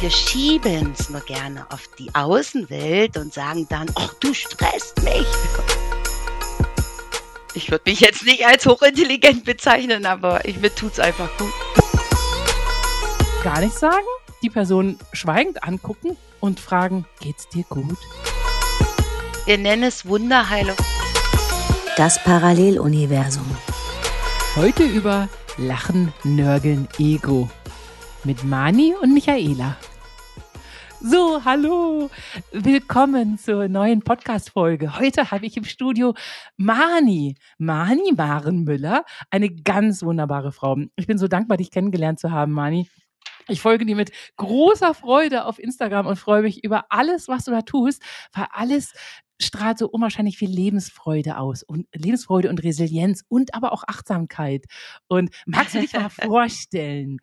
Wir schieben es nur gerne auf die Außenwelt und sagen dann, ach, du stresst mich. Ich würde mich jetzt nicht als hochintelligent bezeichnen, aber ich, mir es einfach gut. Gar nichts sagen, die Person schweigend angucken und fragen, geht's dir gut? Wir nennen es Wunderheilung. Das Paralleluniversum. Heute über Lachen, Nörgeln, Ego. Mit Mani und Michaela. So, hallo, willkommen zur neuen Podcast-Folge. Heute habe ich im Studio Mani, Mani Marenmüller, eine ganz wunderbare Frau. Ich bin so dankbar, dich kennengelernt zu haben, Mani. Ich folge dir mit großer Freude auf Instagram und freue mich über alles, was du da tust, weil alles strahlt so unwahrscheinlich viel Lebensfreude aus und Lebensfreude und Resilienz und aber auch Achtsamkeit. Und magst du dich mal vorstellen?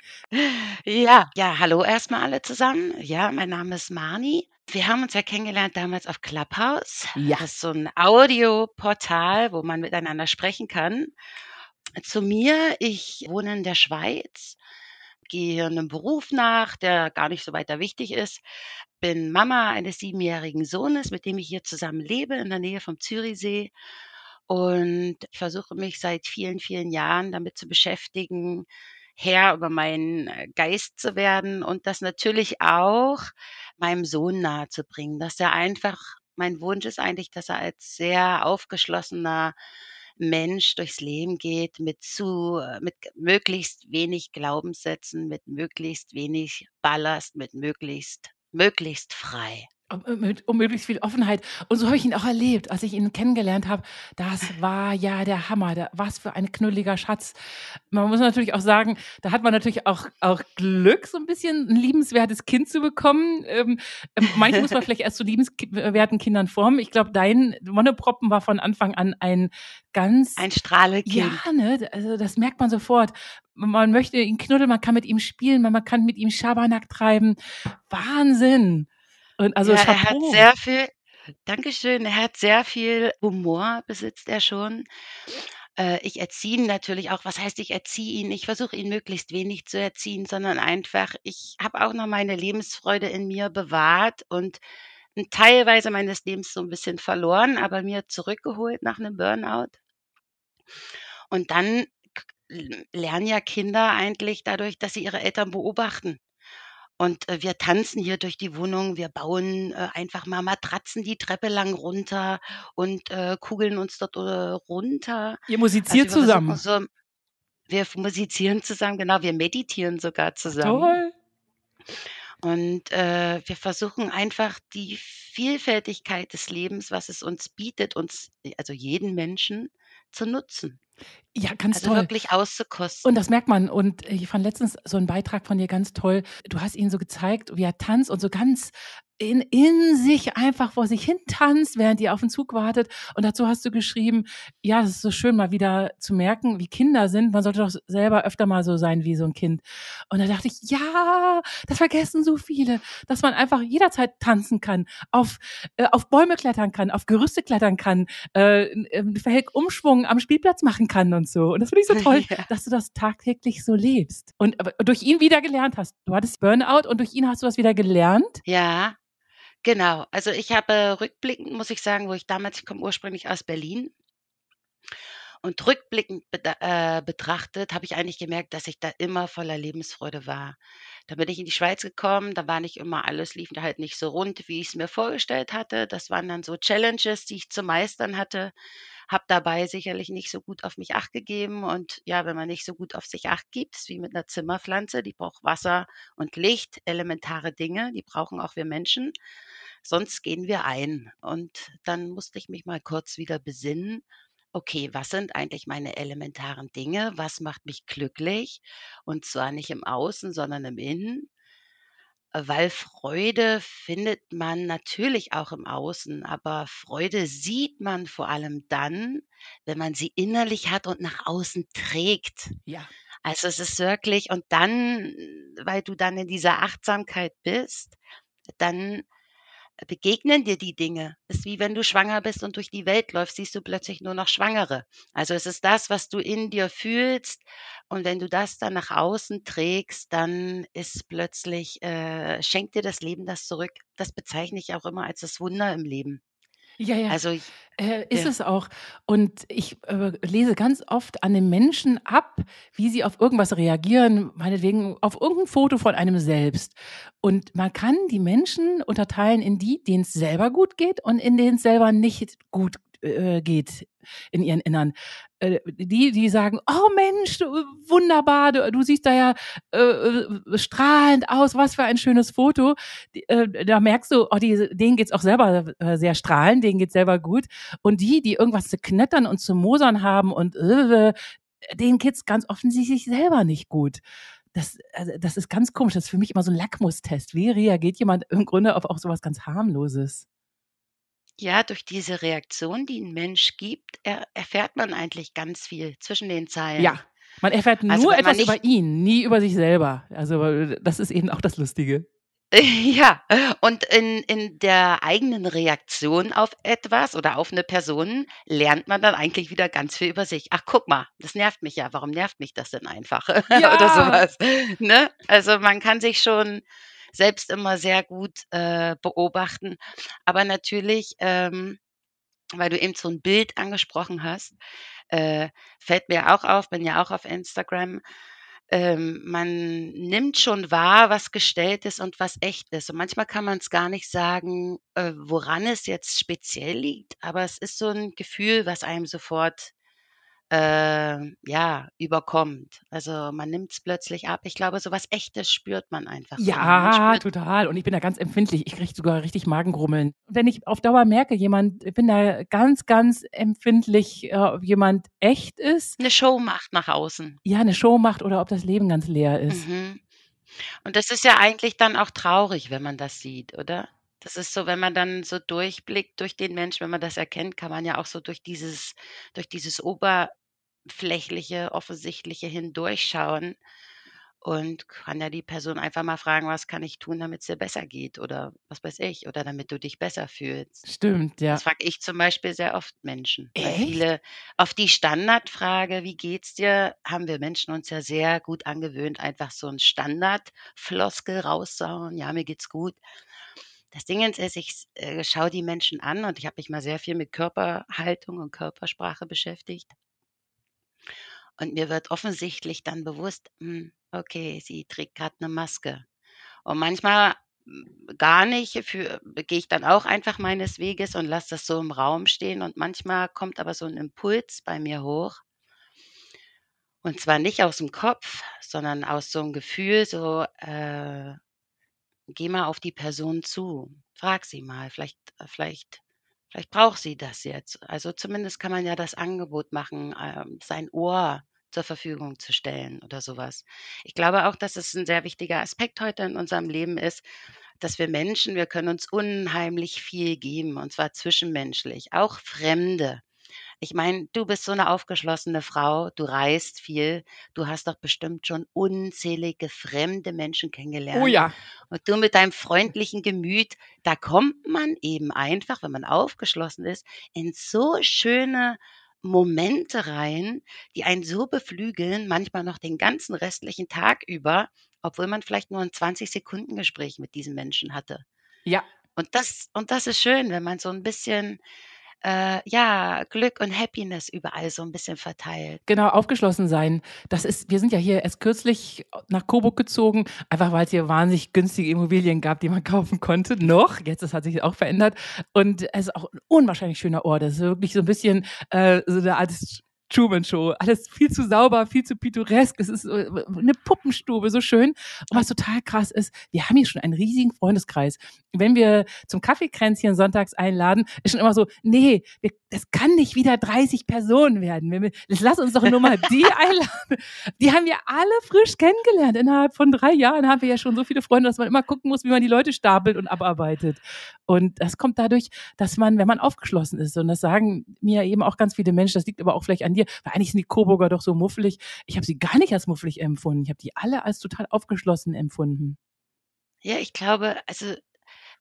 Ja, ja, hallo erstmal alle zusammen. Ja, mein Name ist Mani. Wir haben uns ja kennengelernt damals auf Clubhouse. Ja. Das ist so ein Audioportal, wo man miteinander sprechen kann. Zu mir, ich wohne in der Schweiz gehe einem Beruf nach, der gar nicht so weiter wichtig ist. Bin Mama eines siebenjährigen Sohnes, mit dem ich hier zusammen lebe in der Nähe vom Zürichsee. Und versuche mich seit vielen, vielen Jahren damit zu beschäftigen, Herr über meinen äh, Geist zu werden und das natürlich auch meinem Sohn nahezubringen, dass er einfach, mein Wunsch ist eigentlich, dass er als sehr aufgeschlossener, Mensch durchs Leben geht mit zu äh, mit möglichst wenig Glaubenssätzen, mit möglichst wenig Ballast, mit möglichst möglichst frei um, mit, um möglichst viel Offenheit. Und so habe ich ihn auch erlebt, als ich ihn kennengelernt habe. Das war ja der Hammer. Da, was für ein knulliger Schatz. Man muss natürlich auch sagen, da hat man natürlich auch, auch Glück, so ein bisschen ein liebenswertes Kind zu bekommen. Ähm, ähm manche muss man vielleicht erst zu liebenswerten Kindern formen. Ich glaube, dein Monoproppen war von Anfang an ein ganz... Ein Strahlekind. Ja, ne? Also das merkt man sofort man möchte ihn knuddeln, man kann mit ihm spielen, man kann mit ihm Schabernack treiben. Wahnsinn. Und also ja, er hat sehr viel Dankeschön. Er hat sehr viel Humor besitzt er schon. Äh, ich erziehe ihn natürlich auch. Was heißt, ich erziehe ihn? Ich versuche ihn möglichst wenig zu erziehen, sondern einfach, ich habe auch noch meine Lebensfreude in mir bewahrt und teilweise meines Lebens so ein bisschen verloren, aber mir zurückgeholt nach einem Burnout. Und dann lernen ja Kinder eigentlich dadurch, dass sie ihre Eltern beobachten. Und, äh, wir tanzen hier durch die Wohnung. Wir bauen, äh, einfach mal Matratzen die Treppe lang runter und, äh, kugeln uns dort, äh, runter. Ihr Also, musiziert wir zusammen? so wir musizieren zusammen, genau, wir meditieren sogar zusammen. Toll. Und, äh, wir versuchen einfach die Vielfältigkeit des Lebens, was es uns bietet, uns also jeden Menschen zu nutzen. Ja, ganz Also toll. wirklich auszukosten. Und das merkt man. Und ich fand letztens so einen Beitrag von dir ganz toll. Du hast ihn so gezeigt, wie er tanzt und so ganz in, in sich einfach vor sich hin tanzt, während ihr auf den Zug wartet. Und dazu hast du geschrieben, ja, das ist so schön, mal wieder zu merken, wie Kinder sind. Man sollte doch selber öfter mal so sein wie so ein Kind. Und da dachte ich, ja, das vergessen so viele, dass man einfach jederzeit tanzen kann, auf, äh, auf Bäume klettern kann, auf Gerüste klettern kann, äh, äh, Umschwung am Spielplatz machen kann und so. Und das finde ich so toll, ja. dass du das tagtäglich so lebst. Und durch ihn wieder gelernt hast. Du hattest Burnout und durch ihn hast du das wieder gelernt. Ja, Genau, also ich habe rückblickend, muss ich sagen, wo ich damals ich komme ursprünglich aus Berlin. Und rückblickend äh, betrachtet habe ich eigentlich gemerkt, dass ich da immer voller Lebensfreude war. Da bin ich in die Schweiz gekommen, da war nicht immer alles lief halt nicht so rund, wie ich es mir vorgestellt hatte. Das waren dann so Challenges, die ich zu meistern hatte. Habe dabei sicherlich nicht so gut auf mich Acht gegeben. Und ja, wenn man nicht so gut auf sich Acht gibt, ist wie mit einer Zimmerpflanze, die braucht Wasser und Licht, elementare Dinge, die brauchen auch wir Menschen sonst gehen wir ein. Und dann musste ich mich mal kurz wieder besinnen. Okay, was sind eigentlich meine elementaren Dinge? Was macht mich glücklich? Und zwar nicht im Außen, sondern im Innen. Weil Freude findet man natürlich auch im Außen, aber Freude sieht man vor allem dann, wenn man sie innerlich hat und nach außen trägt. Ja. Also es ist wirklich, und dann, weil du dann in dieser Achtsamkeit bist, dann begegnen dir die Dinge. Ist wie wenn du schwanger bist und durch die Welt läufst, siehst du plötzlich nur noch Schwangere. Also es ist das, was du in dir fühlst. Und wenn du das dann nach außen trägst, dann ist plötzlich, äh, schenkt dir das Leben das zurück. Das bezeichne ich auch immer als das Wunder im Leben. Ja, ja. Also ich, Äh, ist ja. es auch. Und ich äh, lese ganz oft an den Menschen ab, wie sie auf irgendwas reagieren, meinetwegen auf irgendein Foto von einem selbst. Und man kann die Menschen unterteilen in die, denen es selber gut geht und in denen es selber nicht gut äh, geht in ihren Innern. Äh, die, die sagen, oh Mensch, du, wunderbar, du, du siehst da ja äh, äh, strahlend aus, was für ein schönes Foto. Die, äh, da merkst du, oh, die, denen geht's auch selber äh, sehr strahlend, denen geht's selber gut. Und die, die irgendwas zu knettern und zu mosern haben und äh, denen geht's ganz offensichtlich selber nicht gut. Das, also, das ist ganz komisch. Das ist für mich immer so ein Lackmustest. Wie reagiert jemand im Grunde auf auch sowas ganz harmloses? Ja, durch diese Reaktion, die ein Mensch gibt, er erfährt man eigentlich ganz viel zwischen den Zeilen. Ja, man erfährt Also, nur wenn man etwas über ihn, nie über sich selber. Also äh, das ist eben auch das Lustige. Ja, und in in der eigenen Reaktion auf etwas oder auf eine Person lernt man dann eigentlich wieder ganz viel über sich. „Ach, guck mal, das nervt mich ja. Warum nervt mich das denn einfach?“ Oder Ja, sowas, ne? Also, man kann sich schon selbst immer sehr gut, äh, beobachten. Aber natürlich, ähm, weil du eben so ein Bild angesprochen hast, äh, fällt mir auch auf bin ja auch auf Instagram, ähm, man nimmt schon wahr, was gestellt ist und was echt ist. Und manchmal kann man es gar nicht sagen, äh, woran es jetzt speziell liegt, aber es ist so ein Gefühl, was einem sofort, ähm, ja, überkommt. Also, man nimmt es plötzlich ab. Ich glaube, so was Echtes spürt man einfach. Man Ja, spürt total. Und ich bin da ganz empfindlich. Ich kriege sogar richtig Magengrummeln. Wenn ich auf Dauer merke, jemand, ich bin da ganz, ganz empfindlich, äh, ob jemand echt ist, 'ne Show macht nach außen. ja, eine Show macht oder ob das Leben ganz leer ist. Mhm. Und das ist ja eigentlich dann auch traurig, wenn man das sieht, oder? Das ist so, wenn man dann so durchblickt durch den Menschen, wenn man das erkennt, kann man ja auch so durch dieses durch dieses oberflächliche, offensichtliche hindurchschauen und kann ja die Person einfach mal fragen: „Was kann ich tun, damit's dir besser geht?“ Oder was weiß ich, oder damit du dich besser fühlst. Stimmt, ja. Das frage ich zum Beispiel sehr oft Menschen, weil viele auf die Standardfrage: „Wie geht's dir?“ haben wir Menschen uns ja sehr gut angewöhnt, einfach so 'n Standardfloskel rauszuhauen: „Ja, mir geht's gut.“ Das Ding ist ich äh, schaue die Menschen an und ich habe mich mal sehr viel mit Körperhaltung und Körpersprache beschäftigt. Und mir wird offensichtlich dann bewusst, hm, okay, sie trägt grad 'ne Maske. Und manchmal, hm, gar nicht, gehe ich dann auch einfach meines Weges und lasse das so im Raum stehen und manchmal kommt aber so 'n Impuls bei mir hoch und zwar nicht aus'm Kopf, sondern aus so 'm Gefühl, so, äh, geh mal auf die Person zu. Frag sie mal, vielleicht äh, vielleicht vielleicht braucht sie das jetzt. Also, zumindest kann man ja das Angebot machen, ähm, sein Ohr zur Verfügung zu stellen oder so was. Ich glaube auch, dass es 'n sehr wichtiger Aspekt heute in unserem Leben ist, dass wir Menschen wir können uns unheimlich viel geben, und zwar zwischenmenschlich, auch Fremde. Ich meine, du bist so 'ne aufgeschlossene Frau, du reist viel, du hast doch bestimmt schon unzählige fremde Menschen Oh kennengelernt. ja. Und du mit deinem freundlichen Gemüt, da kommt man eben einfach, wenn man aufgeschlossen ist, in so schöne Momente rein, die einen so beflügeln, manchmal noch den ganzen restlichen Tag über, obwohl man vielleicht nur 'n 20 Sekunden-Gespräch mit diesem Menschen hatte. Ja. Und das und das ist schön, wenn man so 'n bisschen, äh, ja, Glück und Happiness überall so 'n bisschen verteilt. Genau, aufgeschlossen sein. Das ist wir sind ja hier erst kürzlich nach Coburg gezogen, einfach weil's hier wahnsinnig günstige Immobilien gab, die man kaufen konnte, noch. Jetzt, das hat sich auch verändert. Und es ist auch 'n unwahrscheinlich schöner Ort. Das ist wirklich so 'n bisschen, äh, so 'ne Art Truman Show. Alles viel zu sauber, viel zu pittoresk. Es ist, äh, 'ne Puppenstube, so schön. Und was total krass ist, wir haben hier schon einen riesigen Freundeskreis. Wenn wir zum Kaffeekränzchen sonntags einladen, ist schon immer so: „Ne, wir das kann nicht wieder 30 Personen werden. Wir lass uns doch nur mal die einladen.“ Die haben wir alle frisch kennengelernt. Innerhalb von 3 Jahren haben wir ja schon so viele Freunde, dass man immer gucken muss, wie man die Leute stapelt und abarbeitet. Und das kommt dadurch, dass man wenn man aufgeschlossen ist und das sagen mir eben auch ganz viele Menschen, das liegt aber auch vielleicht an dir, weil eigentlich sind die Coburger doch so muffelig. Ich habe sie gar nicht als muffelig empfunden. Ich habe die alle als total aufgeschlossen empfunden. Ja, ich glaube, also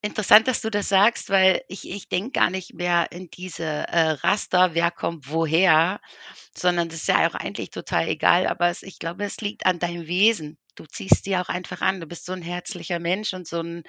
interessant, dass du das sagst, weil ich ich denke gar nicht mehr in diese, äh, Raster, wer kommt woher, sondern das ist ja auch eigentlich total egal, aber es ich glaube, es liegt an deinem Wesen. Du ziehst die auch einfach an. Du bist so 'n herzlicher Mensch und so 'n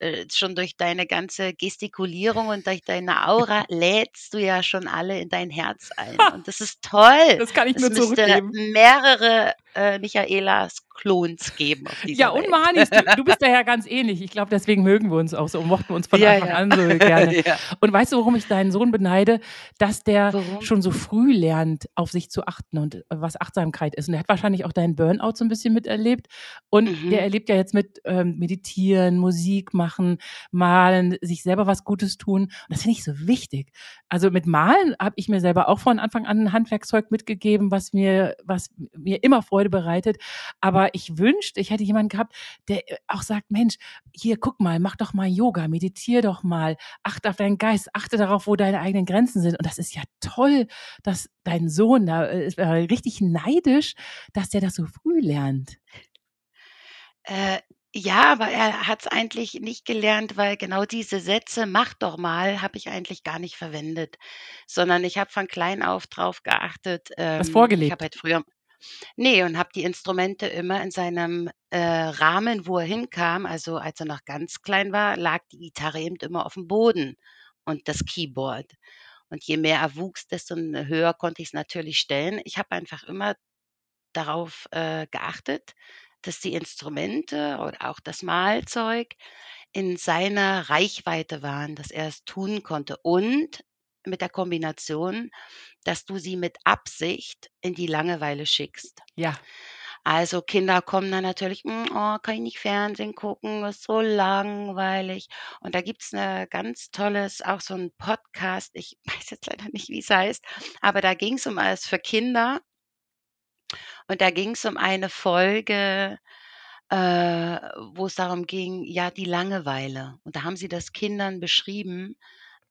äh, schon durch deine ganze Gestikulierung und durch deine Aura lädst du ja schon alle in dein Herz ein. Und das ist toll. Das kann ich Es nur müsste zurückgeben. mehrere, äh, Michaelas Klons geben Ja, und. Manis, du, du bist da ja ganz ähnlich. Ich glaube, deswegen mögen wir uns auch so und mochten uns von Ja, Anfang ja. an so gerne. Ja. Und weißt du, warum ich deinen Sohn beneide? Dass der Warum? schon so früh lernt, auf sich zu achten und äh, was Achtsamkeit ist. Und er hat wahrscheinlich auch deinen Burnout so ein bisschen miterlebt. Und Mhm. der erlebt ja jetzt mit ähm, Meditieren, Musik machen, malen, sich selber was Gutes tun. Und das finde ich so wichtig. Also mit Malen habe ich mir selber auch von Anfang an ein Handwerkszeug mitgegeben, was mir, was mir immer Freude bereitet. Aber ich wünschte, ich hätte jemanden gehabt, der äh, auch sagt, Mensch, hier, guck mal, mach doch mal Yoga, meditier doch mal, achte auf deinen Geist, achte darauf, wo deine eigenen Grenzen sind. Und das ist ja toll, dass dein Sohn da äh, ist, äh, richtig neidisch, dass der das so früh lernt. Äh, ja, aber er hat's eigentlich nicht gelernt, weil genau diese Sätze: „Mach doch mal“, habe ich eigentlich gar nicht verwendet, sondern ich habe von klein auf drauf geachtet, Was ähm, ich vorgelebt. habe halt früher ne, und habe die Instrumente immer in seinem, äh, Rahmen, wo er hinkam also, als er noch ganz klein war, lag die Gitarre eben immer aufm Boden und das Keyboard. Und je mehr er wuchs, desto n höher konnte ich's natürlich stellen. Ich habe einfach immer darauf, äh, geachtet, dass die Instrumente oder auch das Malzeug in seiner Reichweite waren, dass er es tun konnte und mit der Kombination, dass du sie mit Absicht in die Langeweile schickst. Ja. Also, Kinder kommen dann natürlich: „Hm, oh, kann ich nicht Fernsehen gucken, ist so langweilig.“ Und da gibt's 'ne ganz tolles auch so 'n Podcast, ich weiß jetzt leider nicht, wie's heißt, aber da ging's um alles für Kinder. Und da ging's um eine Folge, äh, wo es darum ging, ja, die Langeweile. Und da haben sie das Kindern beschrieben,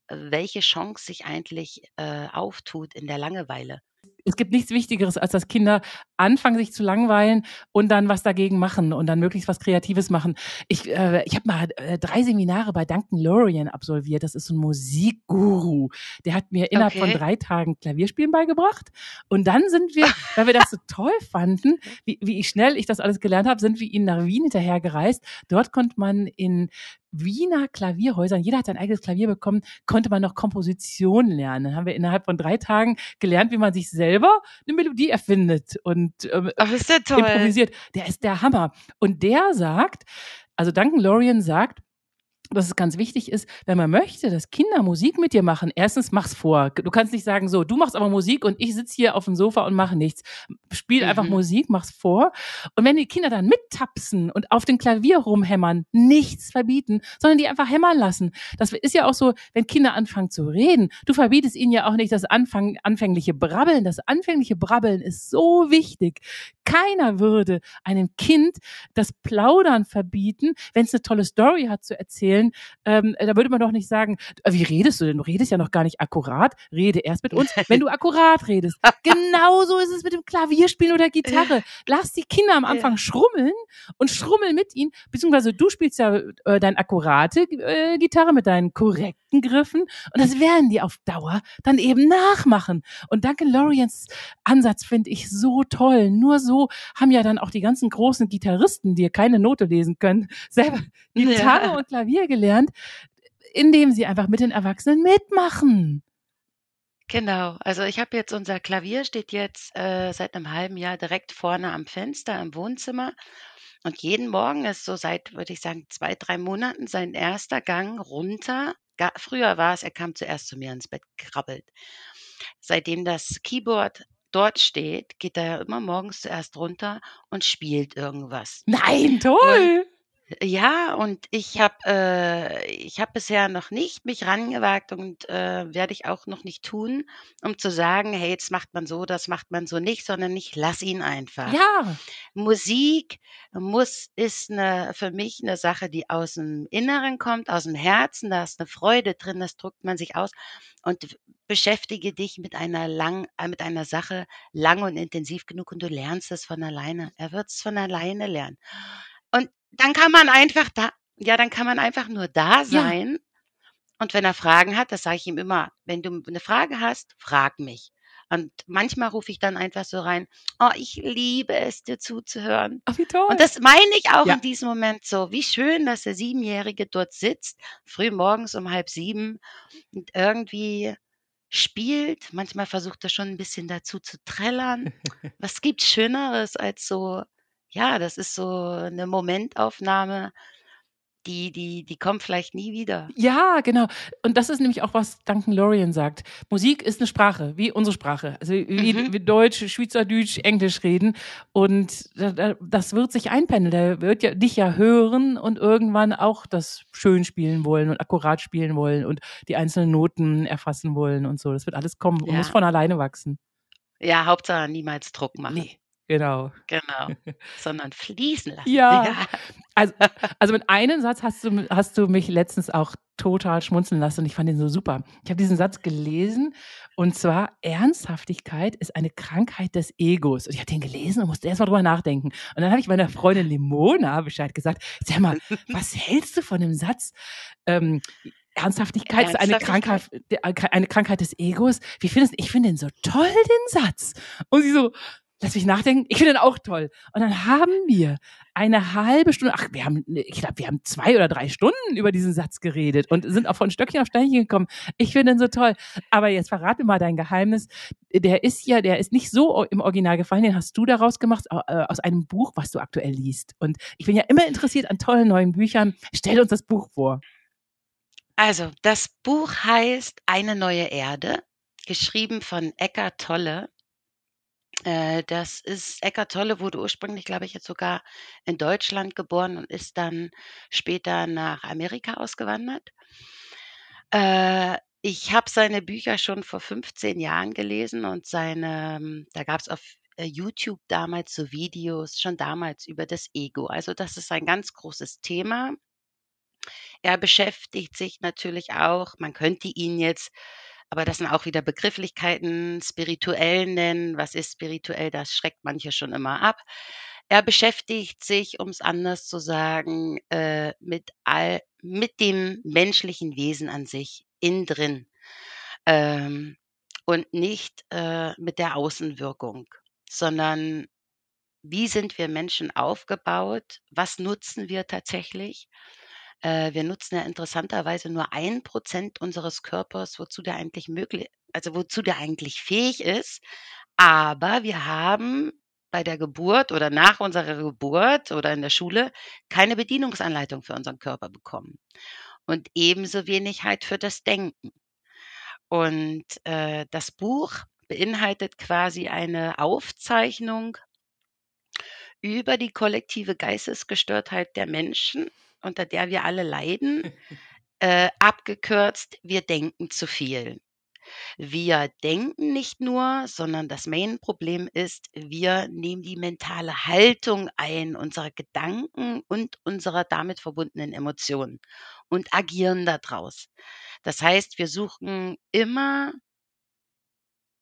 welche Chance sich eigentlich, äh, auftut in der Langeweile. Es gibt nichts Wichtigeres, als dass Kinder anfangen, sich zu langweilen und dann was dagegen machen und dann möglichst was Kreatives machen. Ich, äh, ich habe mal äh, drei Seminare bei Duncan Lorien absolviert. Das ist so ein Musikguru. Der hat mir innerhalb von Okay. drei Tagen Klavierspielen beigebracht. Und dann sind wir, weil wir das so toll fanden, wie, wie schnell ich das alles gelernt habe, sind wir ihn nach Wien hinterher gereist. Dort konnte man in Wiener Klavierhäusern, jeder hat sein eigenes Klavier bekommen, konnte man noch Komposition lernen. Dann haben wir innerhalb von drei Tagen gelernt, wie man sich selber eine Melodie erfindet und ähm, Ach, ist ja toll. improvisiert. Der ist der Hammer. Und der sagt, also Duncan Lorien sagt, dass es ganz wichtig ist, wenn man möchte, dass Kinder Musik mit dir machen, erstens mach's vor. Du kannst nicht sagen, so, du machst aber Musik und ich sitze hier auf dem Sofa und mache nichts. Spiel einfach Mhm. Musik, mach's vor. Und wenn die Kinder dann mittapsen und auf dem Klavier rumhämmern, nichts verbieten, sondern die einfach hämmern lassen. Das ist ja auch so, wenn Kinder anfangen zu reden, du verbietest ihnen ja auch nicht das Anfang, anfängliche Brabbeln. Das anfängliche Brabbeln ist so wichtig. Keiner würde einem Kind das Plaudern verbieten, wenn es eine tolle Story hat zu erzählen. Ähm, da würde man doch nicht sagen, äh, wie redest du denn? Du redest ja noch gar nicht akkurat. Rede erst mit uns, wenn du akkurat redest. Genauso ist es mit dem Klavierspielen oder Gitarre. Lass die Kinder am Anfang schrummeln und schrummel mit ihnen, beziehungsweise du spielst ja äh, deine akkurate äh, Gitarre mit deinen korrekten Griffen und das werden die auf Dauer dann eben nachmachen. Und Duncan Loriens Ansatz finde ich so toll. Nur so haben ja dann auch die ganzen großen Gitarristen, die keine Note lesen können, selber Gitarre Ja. und Klavier gelernt, indem sie einfach mit den Erwachsenen mitmachen. Genau. Also, ich habe jetzt unser Klavier steht jetzt, äh, seit 'nem halben Jahr direkt vorne am Fenster im Wohnzimmer. Und jeden Morgen ist so seit, würde ich sagen, 2, 3 Monaten sein erster Gang runter. Ga früher war es, er kam zuerst zu mir ins Bett gekrabbelt. Seitdem das Keyboard dort steht, geht er immer morgens zuerst runter und spielt irgendwas. Nein, Und toll! Ja, und ich habe äh, ich habe bisher noch nicht mich rangewagt und, äh, werde ich auch noch nicht tun, um zu sagen: „Hey, jetzt macht man so, das macht man so nicht“, sondern ich lasse ihn einfach. Ja. Musik muss ist 'ne für mich 'ne Sache, die aus'm Inneren kommt, aus'm Herzen. Da ist 'ne Freude drin, das drückt man sich aus. Und beschäftige dich mit einer lang äh, mit einer Sache lang und intensiv genug und du lernst es von alleine. Er wird's von alleine lernen. Und dann kann man einfach da ja, dann kann man einfach nur da sein. Ja. Und wenn er Fragen hat, das sage ich ihm immer, wenn du eine Frage hast, frag mich. Und manchmal rufe ich dann einfach so rein, oh, ich liebe es, dir zuzuhören. Ach, wie toll. Und das meine ich auch ja. in diesem Moment so. Wie schön, dass der Siebenjährige dort sitzt, früh morgens um halb sieben und irgendwie spielt. Manchmal versucht er schon ein bisschen dazu zu trällern. Was gibt's Schöneres als so, ja, das ist so eine Momentaufnahme die, die, die kommen vielleicht nie wieder. Ja, genau. Und das ist nämlich auch, was Duncan Lorien sagt. Musik ist eine Sprache, wie unsere Sprache. Also wie, mhm. wie Deutsch, Schweizerdeutsch, Englisch reden. Und das wird sich einpendeln. Der wird ja dich ja hören und irgendwann auch das schön spielen wollen und akkurat spielen wollen und die einzelnen Noten erfassen wollen und so. Das wird alles kommen und muss von alleine wachsen. Ja, Hauptsache niemals Druck machen. Nee. Genau. Genau. Sondern fließen lassen. Ja. ja. Also, also mit einem Satz hast du, hast du mich letztens auch total schmunzeln lassen und ich fand den so super. Ich habe diesen Satz gelesen und zwar Ernsthaftigkeit ist eine Krankheit des Egos. Und ich habe den gelesen und musste erst mal drüber nachdenken. Und dann habe ich meiner Freundin Limona Bescheid gesagt. Sag mal, was hältst du von dem Satz? Ähm, Ernsthaftigkeit ist eine Krankheit, eine Krankheit des Egos. Wie findest du? Ich finde den so toll, den Satz. Und sie so, lass mich nachdenken, ich finde den auch toll. Und dann haben wir eine halbe Stunde, ach, wir haben, ich glaube, wir haben zwei oder drei Stunden über diesen Satz geredet und sind auch von Stöckchen auf Steinchen gekommen. Ich finde den so toll. Aber jetzt verrate mal dein Geheimnis. Der ist ja, der ist nicht so im Original gefallen, den hast du daraus gemacht, äh, aus einem Buch, was du aktuell liest. Und ich bin ja immer interessiert an tollen neuen Büchern. Stell uns das Buch vor. Also, das Buch heißt Eine neue Erde, geschrieben von Eckart Tolle. Äh, das ist Eckart Tolle wurde ursprünglich, glaube ich, jetzt sogar in Deutschland geboren und ist dann später nach Amerika ausgewandert. Äh, ich habe seine Bücher schon vor 15 Jahren gelesen und seine ähm, da gab es auf, äh, YouTube damals so Videos, schon damals über das Ego. Also, das ist ein ganz großes Thema. Er beschäftigt sich natürlich auch man könnte ihn jetzt aber das sind auch wieder Begrifflichkeiten, spirituell nennen. Was ist spirituell? Das schreckt manche schon immer ab. Er beschäftigt sich, um es anders zu sagen, äh, mit all, mit dem menschlichen Wesen an sich innen drin ähm, und nicht äh, mit der Außenwirkung, sondern wie sind wir Menschen aufgebaut? Was nutzen wir tatsächlich? Äh, wir nutzen ja interessanterweise nur ein Prozent unseres Körpers, wozu der eigentlich möglich also wozu der eigentlich fähig ist. Aber wir haben bei der Geburt oder nach unserer Geburt oder in der Schule keine Bedienungsanleitung für unseren Körper bekommen. Und ebenso wenig halt für das Denken. Und äh, das Buch beinhaltet quasi eine Aufzeichnung über die kollektive Geistesgestörtheit der Menschen unter der wir alle leiden, äh, abgekürzt, wir denken zu viel. Wir denken nicht nur, sondern das Main-Problem ist, wir nehmen die mentale Haltung ein, unserer Gedanken und unserer damit verbundenen Emotionen und agieren daraus. Das heißt, wir suchen immer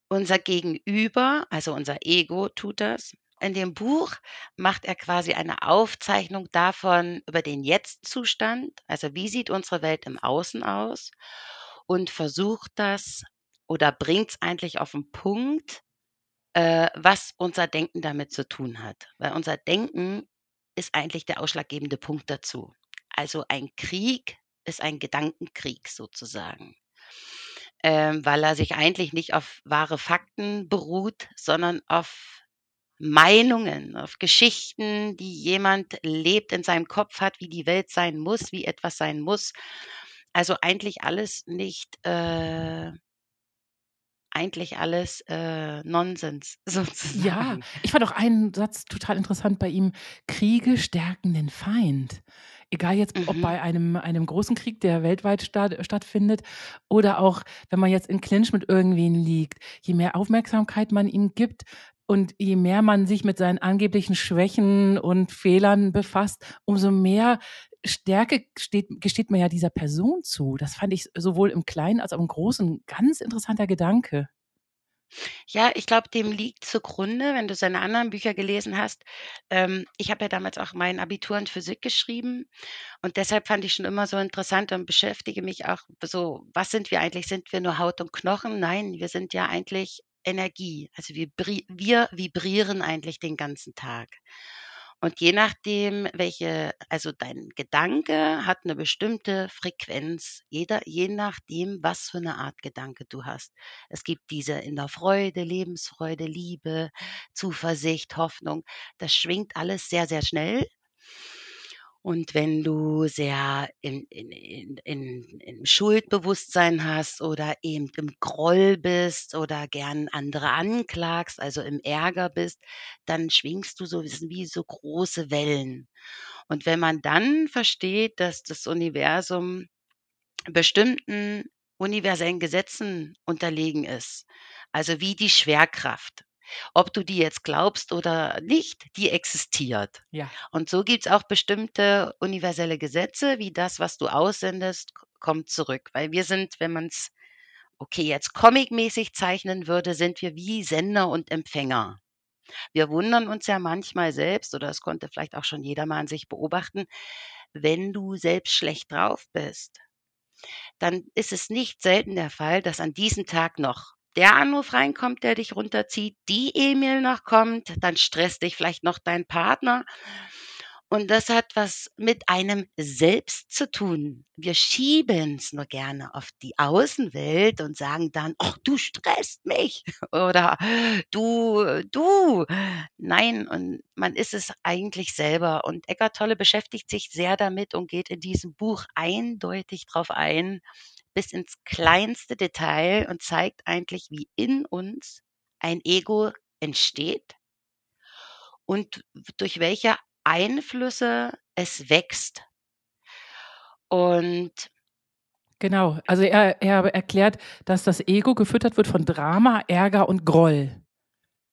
unser Gegenüber, also unser Ego tut das, in dem Buch macht er quasi eine Aufzeichnung davon über den Jetzt-Zustand, also wie sieht unsere Welt im Außen aus und versucht das oder bringt es eigentlich auf den Punkt, äh, was unser Denken damit zu tun hat. Weil unser Denken ist eigentlich der ausschlaggebende Punkt dazu. Also ein Krieg ist ein Gedankenkrieg sozusagen. Ähm, weil er sich eigentlich nicht auf wahre Fakten beruht, sondern auf Meinungen, auf Geschichten, die jemand lebt in seinem Kopf hat, wie die Welt sein muss, wie etwas sein muss. Also eigentlich alles nicht, äh, eigentlich alles äh, Nonsens sozusagen. Ja, ich fand auch einen Satz total interessant bei ihm. Kriege stärken den Feind. Egal jetzt, ob mhm. bei einem, einem großen Krieg, der weltweit statt, stattfindet, oder auch, wenn man jetzt in Clinch mit irgendwen liegt. Je mehr Aufmerksamkeit man ihm gibt, und je mehr man sich mit seinen angeblichen Schwächen und Fehlern befasst, umso mehr Stärke steht, gesteht man ja dieser Person zu. Das fand ich sowohl im Kleinen als auch im Großen ganz interessanter Gedanke. Ja, ich glaube, dem liegt zugrunde, wenn du seine anderen Bücher gelesen hast. Ähm, ich habe ja damals auch mein Abitur in Physik geschrieben und deshalb fand ich schon immer so interessant und beschäftige mich auch so, was sind wir eigentlich? Sind wir nur Haut und Knochen? Nein, wir sind ja eigentlich Energie. Also wir, wir vibrieren eigentlich den ganzen Tag. Und je nachdem, welche, also dein Gedanke hat eine bestimmte Frequenz, jeder, je nachdem, was für eine Art Gedanke du hast. Es gibt diese in der Freude, Lebensfreude, Liebe, Zuversicht, Hoffnung. Das schwingt alles sehr, sehr schnell. Und wenn du sehr in, in, in, in, in Schuldbewusstsein hast oder eben im Groll bist oder gern andere anklagst, also im Ärger bist, dann schwingst du so wie so große Wellen. Und wenn man dann versteht, dass das Universum bestimmten universellen Gesetzen unterlegen ist, also wie die Schwerkraft, ob du die jetzt glaubst oder nicht, die existiert. Ja. Und so gibt es auch bestimmte universelle Gesetze, wie das, was du aussendest, kommt zurück. Weil wir sind, wenn man es, okay, jetzt comicmäßig zeichnen würde, sind wir wie Sender und Empfänger. Wir wundern uns ja manchmal selbst, oder es konnte vielleicht auch schon jeder mal an sich beobachten, wenn du selbst schlecht drauf bist, dann ist es nicht selten der Fall, dass an diesem Tag noch der Anruf reinkommt, der dich runterzieht, die E-Mail noch kommt, dann stresst dich vielleicht noch dein Partner. Und das hat was mit einem selbst zu tun. Wir schieben es nur gerne auf die Außenwelt und sagen dann, ach, du stresst mich oder du, du. Nein, und man ist es eigentlich selber. Und Eckart Tolle beschäftigt sich sehr damit und geht in diesem Buch eindeutig darauf ein, bis ins kleinste Detail und zeigt eigentlich, wie in uns ein Ego entsteht und durch welche Einflüsse es wächst. Und Genau, also er, er erklärt, dass das Ego gefüttert wird von Drama, Ärger und Groll.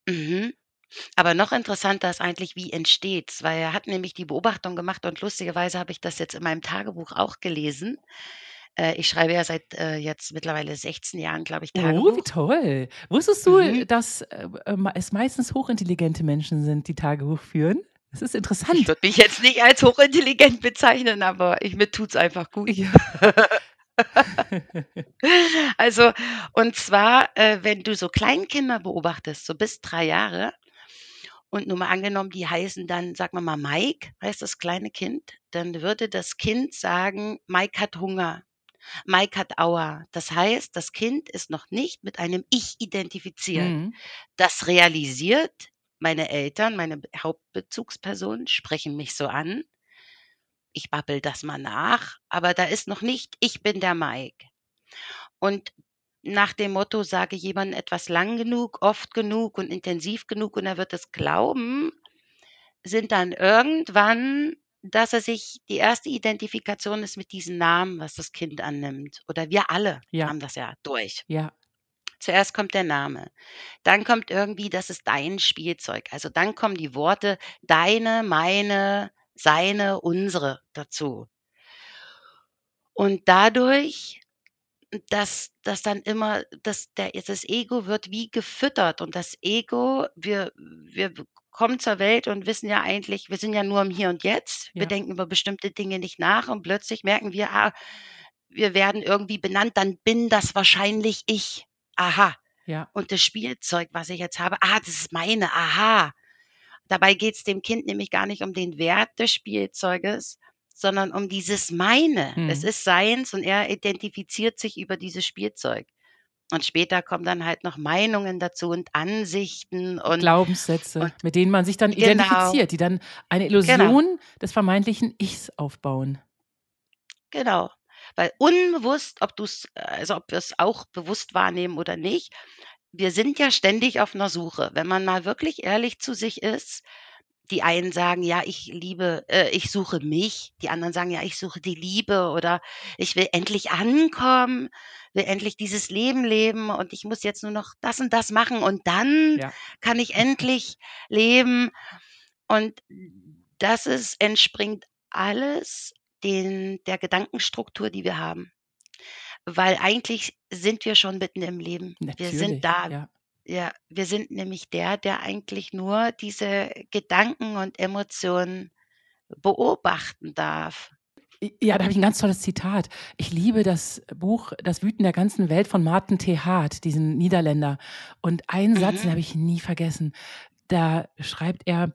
Mhm. Aber noch interessanter ist eigentlich, wie entsteht's, weil er hat nämlich die Beobachtung gemacht und lustigerweise habe ich das jetzt in meinem Tagebuch auch gelesen. Äh, ich schreibe ja seit äh, jetzt mittlerweile 16 Jahren, glaube ich, Tagebuch. Oh, wie toll. Wusstest du, Mhm. dass äh, äh, es meistens hochintelligente Menschen sind, die Tagebuch führen? Das ist interessant. Ich würde mich jetzt nicht als hochintelligent bezeichnen, aber ich, mir tut's einfach gut. Ja. Also, und zwar, äh, wenn du so Kleinkinder beobachtest, so bis drei Jahre, und nur mal angenommen, die heißen dann, sagen wir mal, Mike, heißt das kleine Kind, dann würde das Kind sagen, Mike hat Hunger. Mike hat Aua. Das heißt, das Kind ist noch nicht mit einem Ich identifiziert. Mhm. Das realisiert, meine Eltern, meine Hauptbezugspersonen sprechen mich so an. Ich babbel das mal nach, aber da ist noch nicht, ich bin der Mike. Und nach dem Motto, sage jemandem etwas lang genug, oft genug und intensiv genug und er wird es glauben, sind dann irgendwann, dass er sich, die erste Identifikation ist mit diesem Namen, was das Kind annimmt. Oder wir alle Ja. haben das ja durch. Ja. Zuerst kommt der Name. Dann kommt irgendwie, das ist dein Spielzeug. Also dann kommen die Worte deine, meine, seine, unsere dazu. Und dadurch, dass das dann immer, dass der, das Ego wird wie gefüttert und das Ego, wir, wir kommen zur Welt und wissen ja eigentlich, wir sind ja nur im Hier und Jetzt. Wir Ja. denken über bestimmte Dinge nicht nach und plötzlich merken wir, ah, wir werden irgendwie benannt, dann bin das wahrscheinlich ich. Aha. Ja. Und das Spielzeug, was ich jetzt habe, ah, das ist meine, aha. Dabei geht es dem Kind nämlich gar nicht um den Wert des Spielzeuges, sondern um dieses meine. Es Mhm. ist seins und er identifiziert sich über dieses Spielzeug. Und später kommen dann halt noch Meinungen dazu und Ansichten und Glaubenssätze, und- mit denen man sich dann Genau. identifiziert, die dann eine Illusion des vermeintlichen Ichs aufbauen. Genau. Weil unbewusst, ob du es, also ob wir es auch bewusst wahrnehmen oder nicht, wir sind ja ständig auf einer Suche. Wenn man mal wirklich ehrlich zu sich ist, die einen sagen, ja, ich liebe, äh, ich suche mich, die anderen sagen, ja, ich suche die Liebe oder ich will endlich ankommen, will endlich dieses Leben leben und ich muss jetzt nur noch das und das machen und dann Ja. kann ich endlich leben. Und das ist, entspringt alles den, der Gedankenstruktur, die wir haben. Weil eigentlich sind wir schon mitten im Leben. Wir Natürlich. sind da. Ja. Ja, wir sind nämlich der, der eigentlich nur diese Gedanken und Emotionen beobachten darf. Ja, da habe ich ein ganz tolles Zitat. Ich liebe das Buch Das Wüten der ganzen Welt von Martin T. Hart, diesen Niederländer. Und einen Satz, den Mhm. habe ich nie vergessen. Da schreibt er,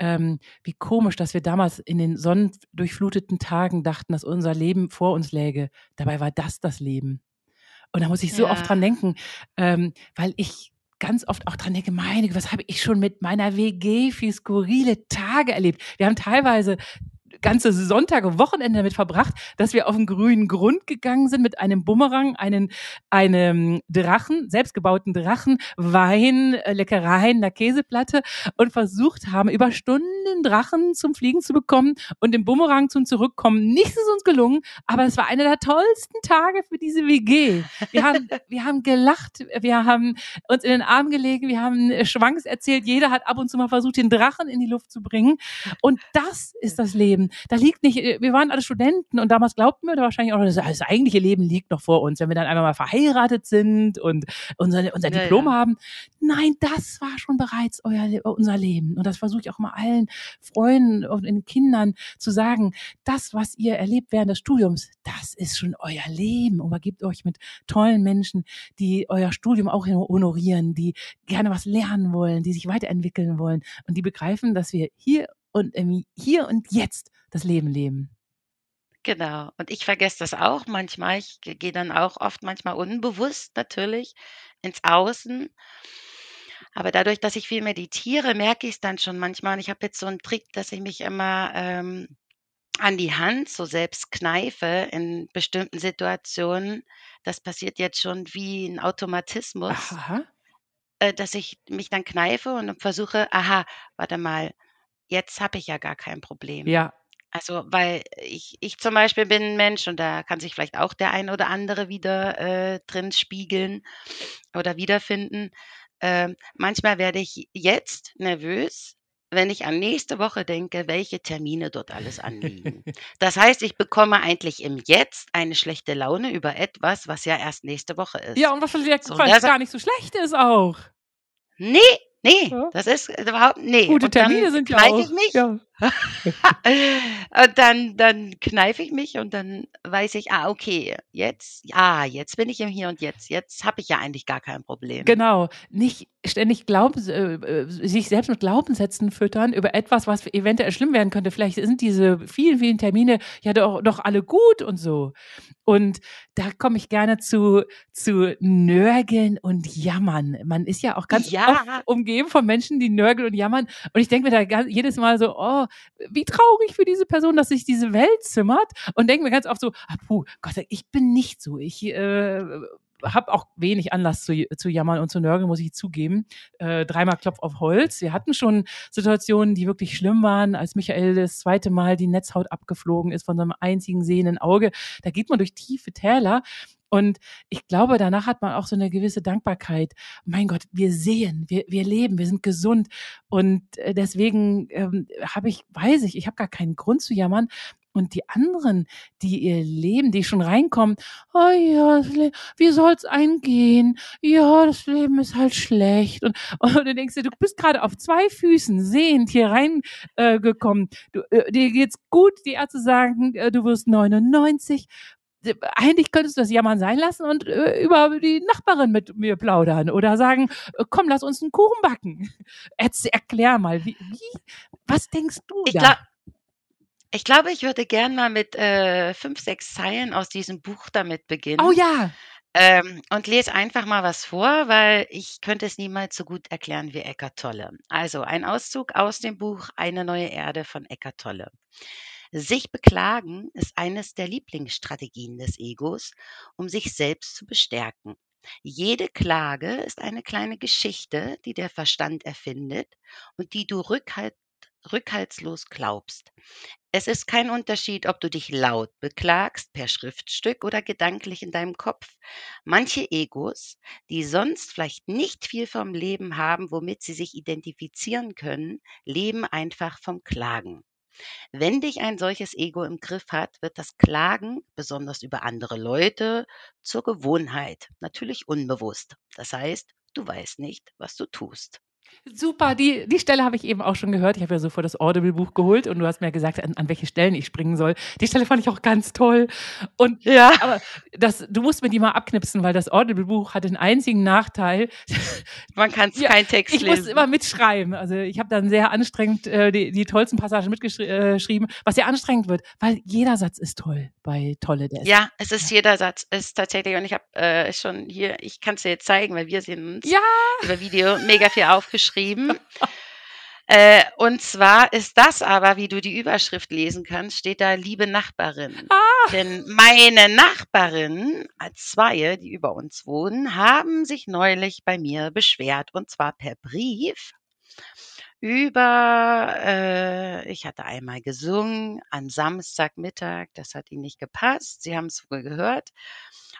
ähm, wie komisch, dass wir damals in den sonnendurchfluteten Tagen dachten, dass unser Leben vor uns läge. Dabei war das das Leben. Und da muss ich so oft Ja. dran denken, ähm, weil ich ganz oft auch dran denke, meine, was habe ich schon mit meiner WG für skurrile Tage erlebt. Wir haben teilweise ganze Sonntage, Wochenende damit verbracht, dass wir auf den grünen Grund gegangen sind mit einem Bumerang, einen, einem Drachen, selbstgebauten Drachen, Wein, äh, Leckereien, einer Käseplatte und versucht haben, über Stunden den Drachen zum Fliegen zu bekommen und den Bumerang zum Zurückkommen. Nichts ist uns gelungen, aber es war einer der tollsten Tage für diese WG. Wir haben, wir haben gelacht, wir haben uns in den Arm gelegen, wir haben äh, Schwanks erzählt, jeder hat ab und zu mal versucht, den Drachen in die Luft zu bringen. Und das ist das Leben. Da liegt nicht, äh, wir waren alle Studenten und damals glaubten wir wahrscheinlich auch, das, das eigentliche Leben liegt noch vor uns, wenn wir dann einmal mal verheiratet sind und unser, unser Ja, Diplom ja. haben. Nein, das war schon bereits euer, unser Leben. Und das versuche ich auch mal allen Freunden und den Kindern zu sagen. Das, was ihr erlebt während des Studiums, das ist schon euer Leben. Und gebt euch mit tollen Menschen, die euer Studium auch honorieren, die gerne was lernen wollen, die sich weiterentwickeln wollen und die begreifen, dass wir hier und im hier und jetzt das Leben leben. Genau. Und ich vergesse das auch manchmal. Ich ge- gehe dann auch oft manchmal unbewusst natürlich ins Außen. Aber dadurch, dass ich viel meditiere, merke ich es dann schon manchmal. Und ich habe jetzt so einen Trick, dass ich mich immer ähm, an die Hand so selbst kneife in bestimmten Situationen. Das passiert jetzt schon wie ein Automatismus, äh, dass ich mich dann kneife und versuche, aha, warte mal, jetzt habe ich ja gar kein Problem. Ja. Also, weil ich ich zum Beispiel bin ein Mensch und da kann sich vielleicht auch der ein oder andere wieder, äh, drin spiegeln oder wiederfinden. Ähm, manchmal werde ich jetzt nervös, wenn ich an nächste Woche denke, welche Termine dort alles anliegen. Das heißt, ich bekomme eigentlich im Jetzt eine schlechte Laune über etwas, was ja erst nächste Woche ist. Ja, und was vielleicht So, das gar nicht so schlecht ist auch. Ne, ne, Ja. das ist überhaupt ne. Gute Termine sind ja auch. ich mich Ja. und dann dann kneife ich mich und dann weiß ich, ah, okay, jetzt ah, jetzt bin ich im Hier und Jetzt. Jetzt habe ich ja eigentlich gar kein Problem. Genau, nicht ständig Glaubens, äh, äh, sich selbst mit Glaubenssätzen füttern über etwas, was eventuell schlimm werden könnte. Vielleicht sind diese vielen, vielen Termine ja doch, doch alle gut und so. Und da komme ich gerne zu, zu Nörgeln und Jammern. Man ist ja auch ganz Ja. oft umgeben von Menschen, die nörgeln und jammern. Und ich denke mir da jedes Mal so, oh, wie traurig für diese Person, dass sich diese Welt zimmert. Und denke mir ganz oft so, ah, puh, Gott, ich bin nicht so. Ich äh, habe auch wenig Anlass zu, zu jammern und zu nörgeln, muss ich zugeben. Äh, dreimal Klopf auf Holz. Wir hatten schon Situationen, die wirklich schlimm waren, als Michael das zweite Mal die Netzhaut abgeflogen ist von seinem einzigen sehenden Auge. Da geht man durch tiefe Täler. Und ich glaube, danach hat man auch so eine gewisse Dankbarkeit. Mein Gott, wir sehen, wir, wir leben, wir sind gesund. Und äh, deswegen ähm, habe ich, weiß ich, ich habe gar keinen Grund zu jammern. Und die anderen, die ihr Leben, die schon reinkommen, oh ja, wie soll's eingehen? Ja, das Leben ist halt schlecht. Und, und du denkst dir, du bist gerade auf zwei Füßen sehend hier reingekommen. Äh, du, äh, dir geht's gut. Die Ärzte sagen, äh, du wirst 99 eigentlich könntest du das Jammern sein lassen und äh, über die Nachbarin mit mir plaudern oder sagen, äh, komm, lass uns einen Kuchen backen. Erz, erklär mal, wie, wie, was denkst du Ich da? glaube ich glaube, ich würde gern mal mit, äh, 5, 6 Zeilen aus diesem Buch damit beginnen. oh ja, Ähm, und lese einfach mal was vor, weil ich könnte es niemals so gut erklären wie Eckart Tolle. Also ein Auszug aus dem Buch Eine neue Erde von Eckart Tolle. Sich beklagen ist eines der Lieblingsstrategien des Egos, um sich selbst zu bestärken. Jede Klage ist eine kleine Geschichte, die der Verstand erfindet und die du rückhalt, rückhaltslos glaubst. Es ist kein Unterschied, ob du dich laut beklagst, per Schriftstück oder gedanklich in deinem Kopf. Manche Egos, die sonst vielleicht nicht viel vom Leben haben, womit sie sich identifizieren können, leben einfach vom Klagen. Wenn dich ein solches Ego im Griff hat, wird das Klagen, besonders über andere Leute, zur Gewohnheit, natürlich unbewusst. Das heißt, du weißt nicht, was du tust. Super, die, die Stelle habe ich eben auch schon gehört. Ich habe ja sofort das Audible-Buch geholt und du hast mir gesagt, an, an welche Stellen ich springen soll. Die Stelle fand ich auch ganz toll. Und ja, aber das, du musst mir die mal abknipsen, weil das Audible-Buch hat den einzigen Nachteil. Man kann es ja, kein Text ich lesen. Ich muss immer mitschreiben. Also ich habe dann sehr anstrengend äh, die, die tollsten Passagen mitgeschrieben, was sehr anstrengend wird, weil jeder Satz ist toll bei Tolle. Der ja, es ist jeder Satz ist tatsächlich und ich habe äh, schon hier, ich kann es dir jetzt zeigen, weil wir sehen uns ja. über Video mega viel aufgeschrieben geschrieben. Äh, und zwar ist das aber, wie du die Überschrift lesen kannst, steht da liebe Nachbarin. Ah. Denn meine Nachbarin, zwei, die über uns wohnen, haben sich neulich bei mir beschwert und zwar per Brief über, äh, ich hatte einmal gesungen an Samstagmittag, das hat ihnen nicht gepasst, sie haben es wohl gehört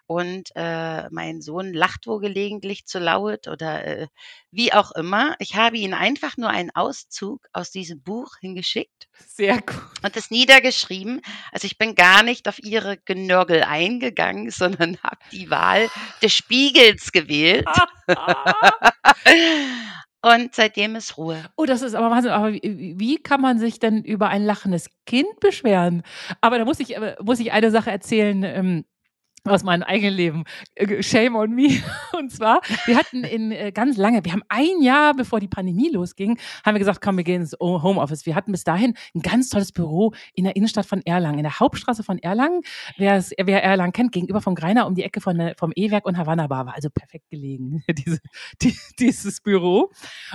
und äh, mein Sohn lacht wohl gelegentlich zu laut oder äh, wie auch immer. Ich habe ihm einfach nur einen Auszug aus diesem Buch hingeschickt. Sehr gut. Und es niedergeschrieben. Also ich bin gar nicht auf ihre Genörgel eingegangen, sondern habe die Wahl des Spiegels gewählt. Und seitdem ist Ruhe. Oh, das ist aber Wahnsinn. Aber wie, wie, kann man sich denn über ein lachendes Kind beschweren? Aber da muss ich, äh, muss ich eine Sache erzählen. Aus meinem eigenen Leben. Äh, shame on me. Und zwar, wir hatten in äh, ganz lange, wir haben ein Jahr, bevor die Pandemie losging, haben wir gesagt, komm, wir gehen ins Homeoffice. Wir hatten bis dahin ein ganz tolles Büro in der Innenstadt von Erlangen, in der Hauptstraße von Erlangen. Wer, wer Erlangen kennt, gegenüber vom Greiner um die Ecke von, äh, vom E-Werk und Havanna Bar war also perfekt gelegen, diese, die, dieses Büro.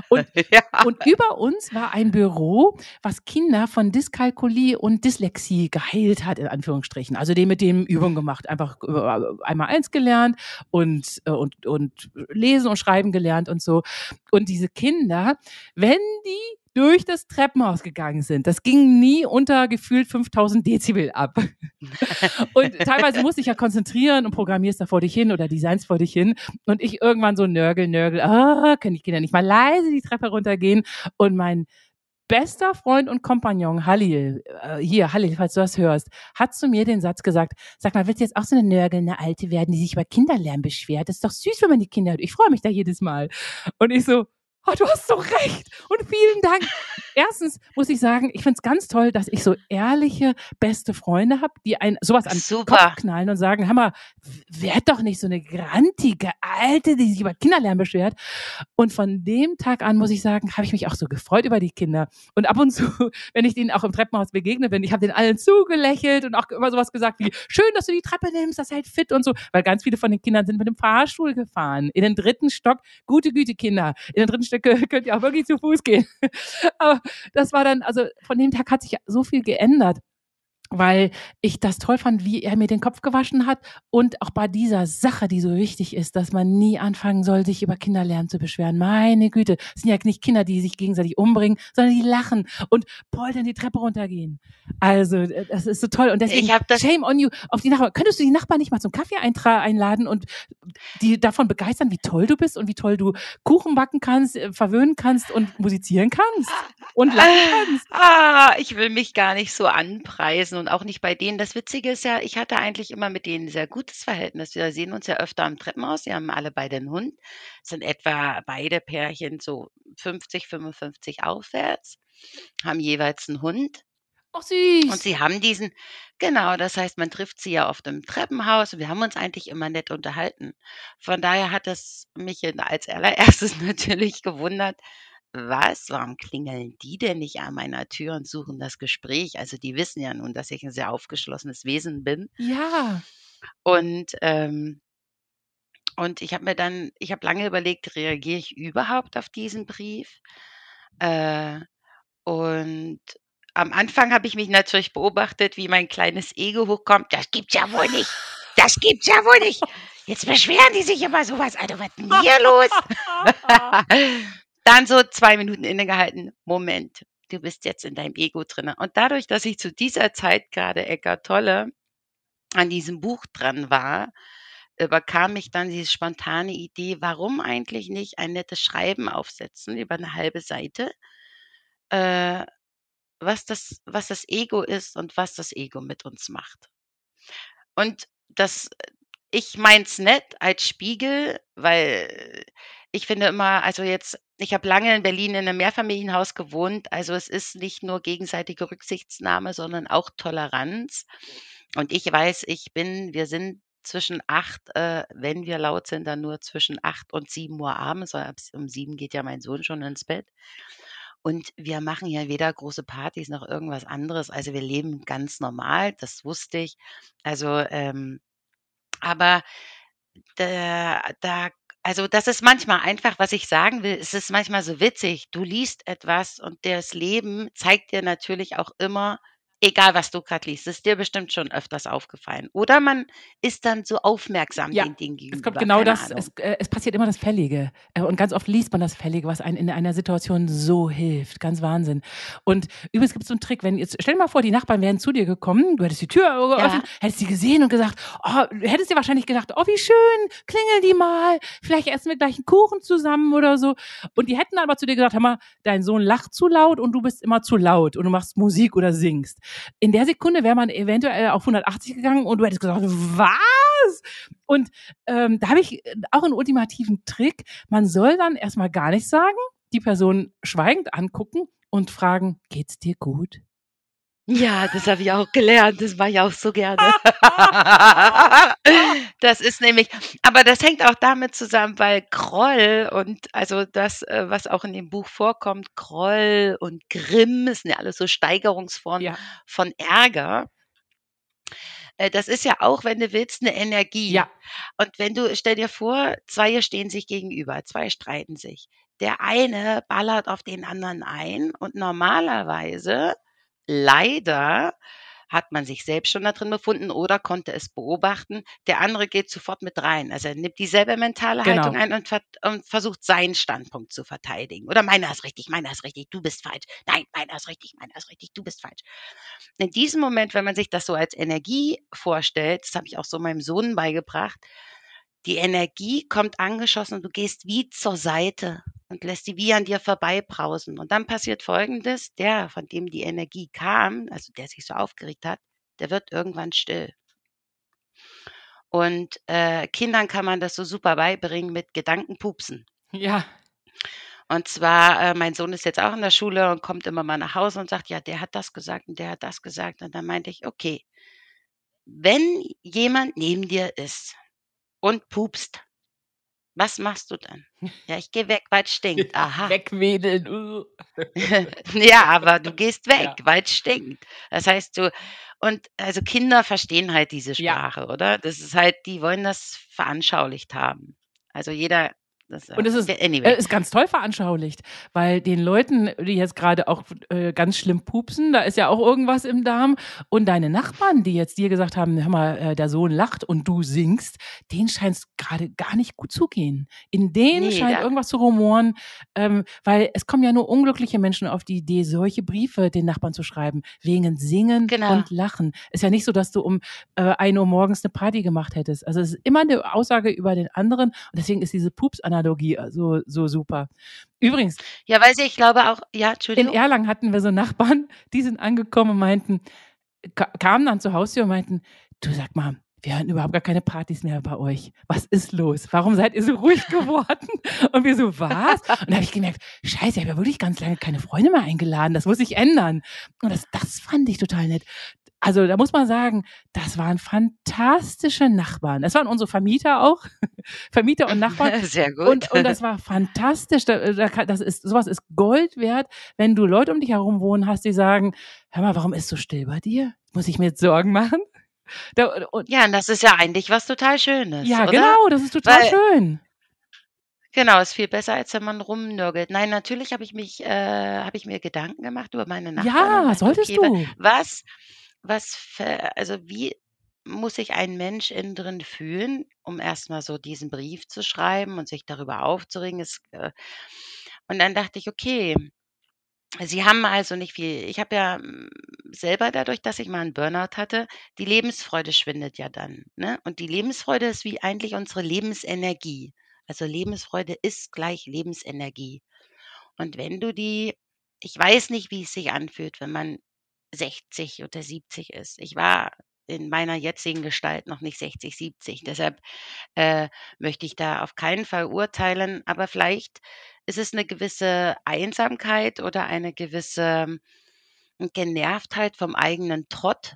Und, ja. und über uns war ein Büro, was Kinder von Dyskalkulie und Dyslexie geheilt hat, in Anführungsstrichen. Also dem mit dem Übungen gemacht, einfach einmal eins gelernt und, äh, und, und lesen und schreiben gelernt und so. Und diese Kinder, wenn die durch das Treppenhaus gegangen sind. Das ging nie unter gefühlt 5000 Dezibel ab. und teilweise musste ich ja konzentrieren und programmierst da vor dich hin oder designs vor dich hin. Und ich irgendwann so nörgel, nörgel, ah, können die Kinder nicht mal leise die Treppe runtergehen. Und mein bester Freund und Kompagnon Halil, äh, hier Halil, falls du das hörst, hat zu mir den Satz gesagt, sag mal, willst du jetzt auch so eine nörgelnde Alte werden, die sich über Kinderlärm beschwert? Das ist doch süß, wenn man die Kinder hört. Ich freue mich da jedes Mal. Und ich so, oh, du hast so recht und vielen Dank. Erstens muss ich sagen, ich finde es ganz toll, dass ich so ehrliche, beste Freunde habe, die ein sowas an den Kopf knallen und sagen, mal, werd doch nicht so eine grantige Alte, die sich über Kinderlärm beschwert. Und von dem Tag an, muss ich sagen, habe ich mich auch so gefreut über die Kinder. Und ab und zu, wenn ich denen auch im Treppenhaus begegne bin, ich habe den allen zugelächelt und auch immer sowas gesagt wie, schön, dass du die Treppe nimmst, das hält fit und so. Weil ganz viele von den Kindern sind mit dem Fahrstuhl gefahren. In den dritten Stock, gute Güte Kinder, in den dritten Stücke könnt ihr auch wirklich zu Fuß gehen. Aber das war dann, also von dem Tag hat sich so viel geändert weil ich das toll fand, wie er mir den Kopf gewaschen hat und auch bei dieser Sache, die so wichtig ist, dass man nie anfangen soll, sich über Kinderlärm zu beschweren. Meine Güte, es sind ja nicht Kinder, die sich gegenseitig umbringen, sondern die lachen und poltern die Treppe runtergehen. Also, äh, das ist so toll und deswegen shame on you auf die Nachbarn. Könntest du die Nachbarn nicht mal zum Kaffee einladen und die davon begeistern, wie toll du bist und wie toll du Kuchen backen kannst, äh, verwöhnen kannst und musizieren kannst und lachen kannst? Ah, ich will mich gar nicht so anpreisen und auch nicht bei denen. Das Witzige ist ja, ich hatte eigentlich immer mit denen ein sehr gutes Verhältnis. Wir sehen uns ja öfter am Treppenhaus. Sie haben alle beide einen Hund. Es sind etwa beide Pärchen so 50, 55 aufwärts, haben jeweils einen Hund. Ach süß. Und sie haben diesen, genau, das heißt, man trifft sie ja oft im Treppenhaus und wir haben uns eigentlich immer nett unterhalten. Von daher hat es mich als allererstes natürlich gewundert, was? Warum klingeln die denn nicht an meiner Tür und suchen das Gespräch? Also die wissen ja nun, dass ich ein sehr aufgeschlossenes Wesen bin. Ja. Und ähm, und ich habe mir dann, ich habe lange überlegt, reagiere ich überhaupt auf diesen Brief? Äh, und am Anfang habe ich mich natürlich beobachtet, wie mein kleines Ego hochkommt. Das gibt's ja wohl nicht. Das gibt's ja wohl nicht. Jetzt beschweren die sich immer sowas. Alter, was ist denn hier los? Dann so zwei Minuten innegehalten. Moment, du bist jetzt in deinem Ego drinne. Und dadurch, dass ich zu dieser Zeit gerade Eckart Tolle an diesem Buch dran war, überkam mich dann diese spontane Idee, warum eigentlich nicht ein nettes Schreiben aufsetzen über eine halbe Seite, äh, was das, was das Ego ist und was das Ego mit uns macht. Und das ich meins nett als Spiegel, weil ich finde immer, also jetzt, ich habe lange in Berlin in einem Mehrfamilienhaus gewohnt, also es ist nicht nur gegenseitige Rücksichtnahme, sondern auch Toleranz. Und ich weiß, ich bin, wir sind zwischen acht, äh, wenn wir laut sind, dann nur zwischen acht und sieben Uhr abends, um sieben geht ja mein Sohn schon ins Bett. Und wir machen ja weder große Partys noch irgendwas anderes. Also wir leben ganz normal, das wusste ich. Also, ähm, aber da, da, also das ist manchmal einfach, was ich sagen will, es ist manchmal so witzig. Du liest etwas und das Leben zeigt dir natürlich auch immer Egal, was du gerade liest, ist dir bestimmt schon öfters aufgefallen. Oder man ist dann so aufmerksam Ja, den Dingen es gegenüber, kommt genau das, es, äh, es passiert immer das Fällige. Äh, Und ganz oft liest man das Fällige, was einem in einer Situation so hilft. Ganz Wahnsinn. Und übrigens gibt es so einen Trick, wenn jetzt, stell dir mal vor, die Nachbarn wären zu dir gekommen, du hättest die Tür geöffnet, Ja. hättest sie gesehen und gesagt, oh, du hättest dir wahrscheinlich gedacht, oh, wie schön, klingel die mal, vielleicht essen wir gleich einen Kuchen zusammen oder so. Und die hätten aber zu dir gesagt, hör mal, dein Sohn lacht zu laut und du bist immer zu laut und du machst Musik oder singst. In der Sekunde wäre man eventuell auf 180 gegangen und du hättest gesagt, was? Und ähm, da habe ich auch einen ultimativen Trick. Man soll dann erstmal gar nichts sagen, die Person schweigend angucken und fragen, geht's dir gut? Ja, das habe ich auch gelernt. Das mache ich auch so gerne. Das ist nämlich, aber das hängt auch damit zusammen, weil Groll und also das, äh, was auch in dem Buch vorkommt, Groll und Grimm, das sind ja alles so Steigerungsformen Ja, von Ärger. Äh, Das ist ja auch, wenn du willst, eine Energie. ja, Und wenn du, stell dir vor, zwei stehen sich gegenüber, zwei streiten sich. Der eine ballert auf den anderen ein und normalerweise, leider, hat man sich selbst schon da drin befunden oder konnte es beobachten. Der andere geht sofort mit rein. Also er nimmt dieselbe mentale Genau. Haltung ein und, ver und versucht seinen Standpunkt zu verteidigen. Oder meiner ist richtig, meiner ist richtig, du bist falsch. Nein, meiner ist richtig, meiner ist richtig, du bist falsch. In diesem Moment, wenn man sich das so als Energie vorstellt, das habe ich auch so meinem Sohn beigebracht, die Energie kommt angeschossen und du gehst wie zur Seite und lässt die wie an dir vorbeibrausen. Und dann passiert Folgendes, der, von dem die Energie kam, also der sich so aufgeregt hat, der wird irgendwann still. Und äh, Kindern kann man das so super beibringen mit Gedankenpupsen. ja, Und zwar, äh, mein Sohn ist jetzt auch in der Schule und kommt immer mal nach Hause und sagt, ja, der hat das gesagt und der hat das gesagt. Und dann meinte ich, okay, wenn jemand neben dir ist und pupst, was machst du dann? Ja, ich gehe weg, weil es stinkt. Aha. wegwedeln. uh. Ja, aber du gehst weg, Ja. weil es stinkt. Das heißt, du und also Kinder verstehen halt diese Ja. Sprache, oder? Das ist halt, die wollen das veranschaulicht haben. Also jeder, das, Und es ist, ja, äh, anyway. ist ganz toll veranschaulicht, weil den Leuten, die jetzt gerade auch äh, ganz schlimm pupsen, da ist ja auch irgendwas im Darm. Und deine Nachbarn, die jetzt dir gesagt haben, hör mal, äh, der Sohn lacht und du singst, denen scheint es gerade gar nicht gut zu gehen. In denen Nee, scheint irgendwas zu rumoren, ähm, weil es kommen ja nur unglückliche Menschen auf die Idee, solche Briefe den Nachbarn zu schreiben, wegen Singen Genau. und Lachen. Ist ja nicht so, dass du um äh, 1 Uhr morgens eine Party gemacht hättest. Also es ist immer eine Aussage über den anderen und deswegen ist diese Pups-Analogie äh, so, so super. Übrigens, Ja, weil sie, ich glaube auch, ja, in Entschuldigung. Erlangen hatten wir so Nachbarn, die sind angekommen und meinten, ka kamen dann zur Haustür und meinten, du sag mal, wir hören überhaupt gar keine Partys mehr bei euch. Was ist los? Warum seid ihr so ruhig geworden? Und wir so, was? Und da habe ich gemerkt, scheiße, ich habe ja wirklich ganz lange keine Freunde mehr eingeladen. Das muss sich ändern. Und das, das fand ich total nett. Also da muss man sagen, das waren fantastische Nachbarn. Das waren unsere Vermieter auch. Vermieter und Nachbarn. Sehr gut. Und, und das war fantastisch. Das ist, sowas ist Gold wert, wenn du Leute um dich herum wohnen hast, die sagen, hör mal, warum ist so still bei dir? Muss ich mir jetzt Sorgen machen? Da, und, ja, und das ist ja eigentlich was total Schönes. ja, oder? genau, das ist total Weil- schön. Genau, ist viel besser, als wenn man rumnörgelt. Nein, natürlich habe ich mich, äh, habe ich mir Gedanken gemacht über meine Nachbarn. Ja, solltest okay, du. Was, was, für, also wie muss sich ein Mensch innen drin fühlen, um erstmal so diesen Brief zu schreiben und sich darüber aufzuregen? Es, äh, und dann dachte ich, okay, Sie haben also nicht viel. Ich habe ja mm, selber dadurch, dass ich mal einen Burnout hatte, die Lebensfreude schwindet ja dann. Ne? Und die Lebensfreude ist wie eigentlich unsere Lebensenergie. Also Lebensfreude ist gleich Lebensenergie. Und wenn du die, ich weiß nicht, wie es sich anfühlt, wenn man 60 oder 70 ist. Ich war in meiner jetzigen Gestalt noch nicht 60, 70. Deshalb äh, möchte ich da auf keinen Fall urteilen, aber vielleicht ist es eine gewisse Einsamkeit oder eine gewisse hm, Genervtheit vom eigenen Trott,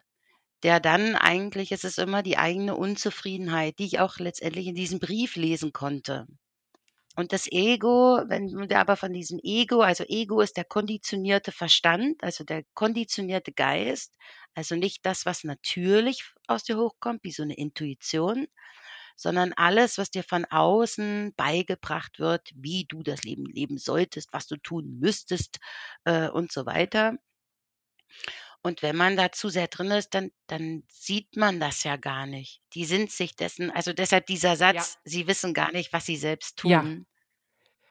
der dann eigentlich ist es immer die eigene Unzufriedenheit, die ich auch letztendlich in diesem Brief lesen konnte. Und das Ego, wenn wir aber von diesem Ego, also Ego ist der konditionierte Verstand, also der konditionierte Geist, also nicht das, was natürlich aus dir hochkommt, wie so eine Intuition, sondern alles, was dir von außen beigebracht wird, wie du das Leben leben solltest, was du tun müsstest äh, und so weiter. Und wenn man da zu sehr drin ist, dann, dann sieht man das ja gar nicht. Die sind sich dessen, also deshalb dieser Satz, ja. sie wissen gar nicht, was sie selbst tun. Ja.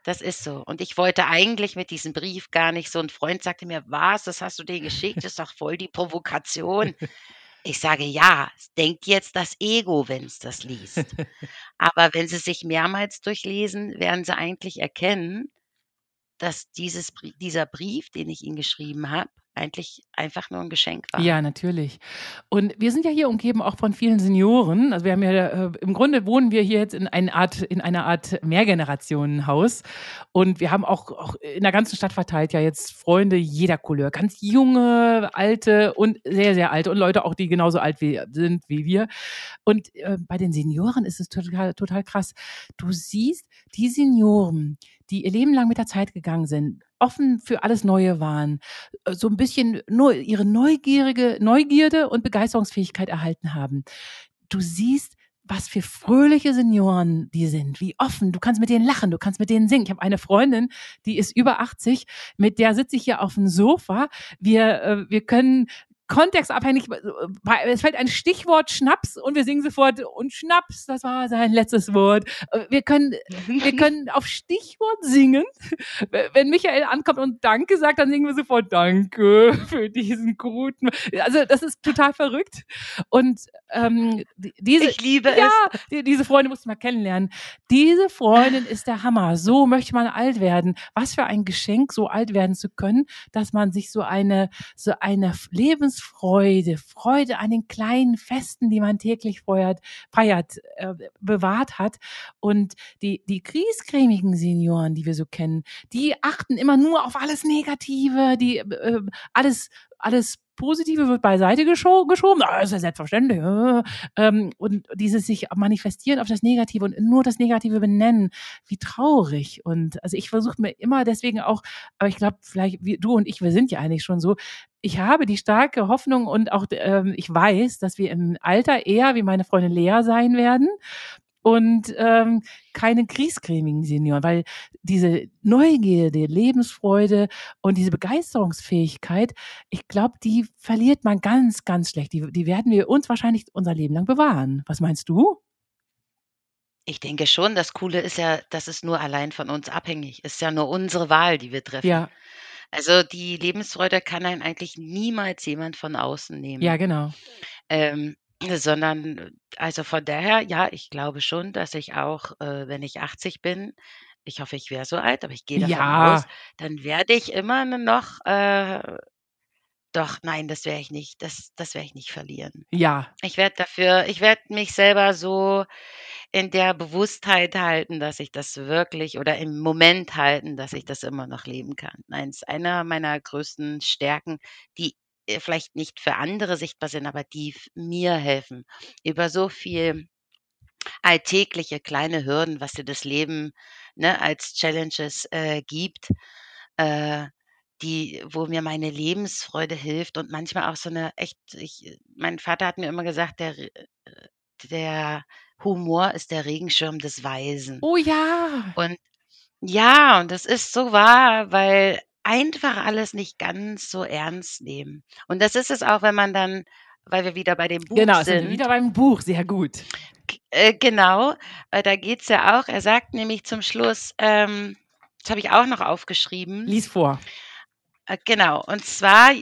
Das ist so. Und ich wollte eigentlich mit diesem Brief gar nicht, so ein Freund sagte mir, was, das hast du dir geschickt, das ist doch voll die Provokation. Ich sage, ja, denkt jetzt das Ego, wenn es das liest. Aber wenn sie sich mehrmals durchlesen, werden sie eigentlich erkennen, dass dieses, dieser Brief, den ich ihnen geschrieben habe, eigentlich einfach nur ein Geschenk war. Ja, natürlich. Und wir sind ja hier umgeben auch von vielen Senioren. Also wir haben ja äh, im Grunde wohnen wir hier jetzt in einer Art in einer Art Mehrgenerationenhaus und wir haben auch, auch in der ganzen Stadt verteilt ja jetzt Freunde jeder Couleur, ganz junge, alte und sehr sehr alte und Leute auch die genauso alt wie, sind wie wir. Und äh, bei den Senioren ist es total total krass. Du siehst die Senioren, die ihr Leben lang mit der Zeit gegangen sind, offen für alles Neue waren, äh, so ein bisschen nur ihre neugierige Neugierde und Begeisterungsfähigkeit erhalten haben. Du siehst, was für fröhliche Senioren die sind, wie offen. Du kannst mit denen lachen, du kannst mit denen singen. Ich habe eine Freundin, die ist über 80, mit der sitze ich hier auf dem Sofa. Wir, äh, wir können kontextabhängig, es fällt ein Stichwort Schnaps und wir singen sofort und Schnaps, das war sein letztes Wort. Wir können, wir können auf Stichwort singen. Wenn Michael ankommt und Danke sagt, dann singen wir sofort Danke für diesen guten. Also das ist total verrückt. Und ähm, diese, ich liebe ja, es. Die, diese Freundin musst du mal kennenlernen. Diese Freundin ist der Hammer. So möchte man alt werden. Was für ein Geschenk, so alt werden zu können, dass man sich so eine, so eine Lebens Lebensfreude, Freude an den kleinen Festen, die man täglich feiert, feiert äh, bewahrt hat. Und die, die kriescremigen Senioren, die wir so kennen, die achten immer nur auf alles Negative, die äh, alles, alles Positive wird beiseite gescho geschoben, das ist ja selbstverständlich. Ähm, und dieses sich manifestieren auf das Negative und nur das Negative benennen, wie traurig. Und also ich versuche mir immer deswegen auch, aber ich glaube, vielleicht wie, du und ich, wir sind ja eigentlich schon so, ich habe die starke Hoffnung und auch ähm, ich weiß, dass wir im Alter eher wie meine Freundin Lea sein werden und ähm, keine kriegscremigen Senioren, weil diese Neugierde, Lebensfreude und diese Begeisterungsfähigkeit, ich glaube, die verliert man ganz, ganz schlecht. Die, die werden wir uns wahrscheinlich unser Leben lang bewahren. Was meinst du? Ich denke schon, das Coole ist ja, dass es nur allein von uns abhängig ist. ja nur unsere Wahl, die wir treffen. Ja. Also die Lebensfreude kann einen eigentlich niemals jemand von außen nehmen. Ja, genau. Ähm, sondern also von daher, ja, ich glaube schon, dass ich auch, äh, wenn ich 80 bin ich hoffe, ich wäre so alt, aber ich gehe davon Ja. aus, dann werde ich immer noch, äh doch, nein, das werde ich nicht. Das das werde ich nicht verlieren. Ja. Ich werde dafür ich werde mich selber so in der Bewusstheit halten, dass ich das wirklich oder im Moment halten, dass ich das immer noch leben kann. Nein, es ist einer meiner größten Stärken, die vielleicht nicht für andere sichtbar sind, aber die mir helfen, über so viel alltägliche kleine Hürden, was dir das Leben ne, als Challenges äh, gibt, äh, die, wo mir meine Lebensfreude hilft und manchmal auch so eine echt, ich, mein Vater hat mir immer gesagt, der, äh, der Humor ist der Regenschirm des Weisen. Oh ja. Und ja, und das ist so wahr, weil einfach alles nicht ganz so ernst nehmen. Und das ist es auch, wenn man dann, weil wir wieder bei dem Buch genau, sind. Genau, wieder beim Buch, sehr gut. Äh, genau, äh, da geht's ja auch, er sagt nämlich zum Schluss, ähm, das habe ich auch noch aufgeschrieben. Lies vor. Äh, genau, und zwar,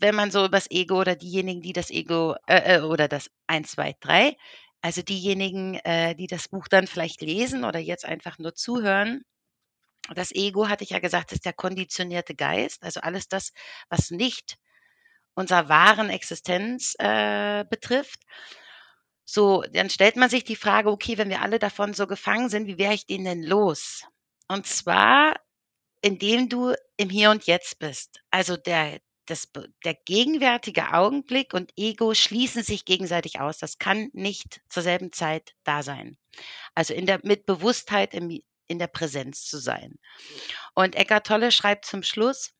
wenn man so übers Ego oder diejenigen, die das Ego äh, äh oder das 1, 2, 3, also diejenigen, äh, die das Buch dann vielleicht lesen oder jetzt einfach nur zuhören, das Ego, hatte ich ja gesagt, ist der konditionierte Geist, also alles das, was nicht unserer wahren Existenz äh, betrifft. So, dann stellt man sich die Frage, okay, wenn wir alle davon so gefangen sind, wie wäre ich denen denn los? Und zwar, indem du im Hier und Jetzt bist. Also der, das, der gegenwärtige Augenblick und Ego schließen sich gegenseitig aus. Das kann nicht zur selben Zeit da sein. Also in der, mit Bewusstheit im, in der Präsenz zu sein. Und Eckart Tolle schreibt zum Schluss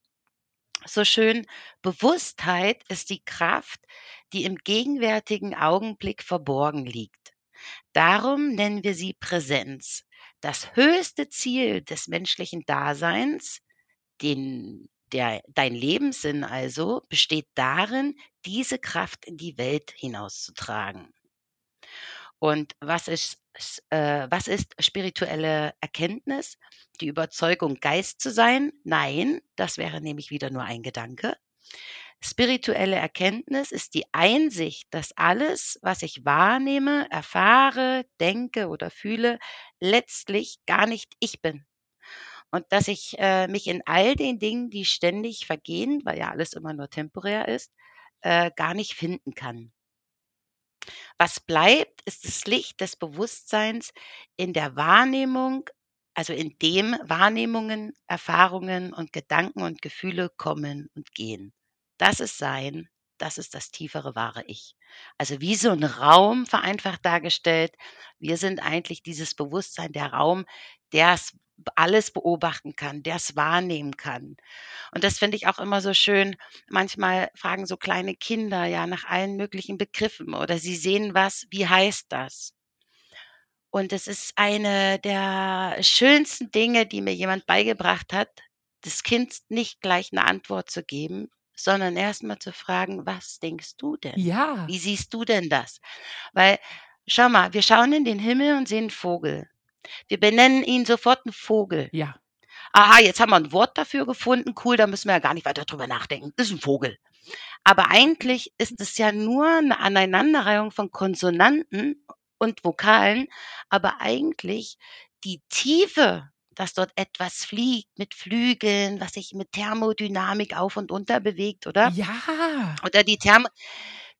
so schön, Bewusstheit ist die Kraft, die im gegenwärtigen Augenblick verborgen liegt. Darum nennen wir sie Präsenz. Das höchste Ziel des menschlichen Daseins, den, der, dein Lebenssinn also, besteht darin, diese Kraft in die Welt hinauszutragen. Und was ist, äh, was ist spirituelle Erkenntnis? Die Überzeugung, Geist zu sein? Nein, das wäre nämlich wieder nur ein Gedanke. Spirituelle Erkenntnis ist die Einsicht, dass alles, was ich wahrnehme, erfahre, denke oder fühle, letztlich gar nicht ich bin. Und dass ich äh, mich in all den Dingen, die ständig vergehen, weil ja alles immer nur temporär ist, äh, gar nicht finden kann. Was bleibt, ist das Licht des Bewusstseins in der Wahrnehmung, also in dem Wahrnehmungen, Erfahrungen und Gedanken und Gefühle kommen und gehen. Das ist Sein, das ist das tiefere wahre Ich. Also wie so ein Raum vereinfacht dargestellt. Wir sind eigentlich dieses Bewusstsein, der Raum, der es alles beobachten kann, der es wahrnehmen kann. Und das finde ich auch immer so schön. Manchmal fragen so kleine Kinder ja nach allen möglichen Begriffen oder sie sehen was, wie heißt das? Und es ist eine der schönsten Dinge, die mir jemand beigebracht hat, das Kind nicht gleich eine Antwort zu geben, sondern erstmal zu fragen, was denkst du denn? Ja. Wie siehst du denn das? Weil, schau mal, wir schauen in den Himmel und sehen einen Vogel. Wir benennen ihn sofort einen Vogel. Ja. Aha, jetzt haben wir ein Wort dafür gefunden. Cool, da müssen wir ja gar nicht weiter drüber nachdenken. Das ist ein Vogel. Aber eigentlich ist es ja nur eine Aneinanderreihung von Konsonanten und Vokalen, aber eigentlich die Tiefe, dass dort etwas fliegt mit Flügeln, was sich mit Thermodynamik auf und unter bewegt, oder? Ja. Oder die Thermo,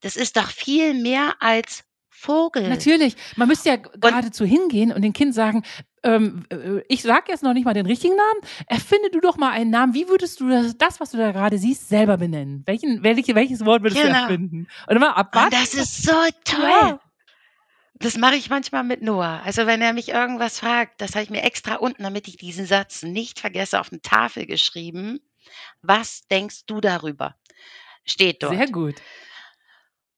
das ist doch viel mehr als Vogel. Natürlich. Man müsste ja geradezu hingehen und dem Kind sagen, ähm, äh, ich sage jetzt noch nicht mal den richtigen Namen. Erfinde du doch mal einen Namen. Wie würdest du das, das was du da gerade siehst, selber benennen? Welchen, welche, welches Wort würdest Genau. du erfinden? Und mal abwarten. Und das ist so toll. Ja. Das mache ich manchmal mit Noah. Also wenn er mich irgendwas fragt, das habe ich mir extra unten, damit ich diesen Satz nicht vergesse, auf eine Tafel geschrieben. Was denkst du darüber? Steht dort. Sehr gut.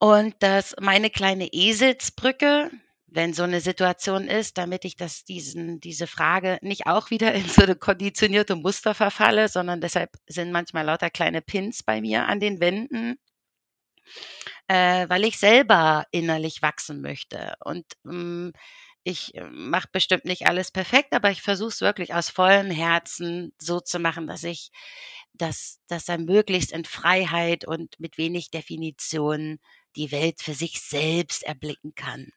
Und dass meine kleine Eselsbrücke, wenn so eine Situation ist, damit ich das diesen diese Frage nicht auch wieder in so 'ne konditionierte Muster verfalle, sondern deshalb sind manchmal lauter kleine Pins bei mir an den Wänden äh, weil ich selber innerlich wachsen möchte. Und, hm, ich, äh, mache bestimmt nicht alles perfekt, aber ich versuche es wirklich aus vollem Herzen so zu machen, dass ich dass dass er möglichst in Freiheit und mit wenig Definition die Welt für sich selbst erblicken kann.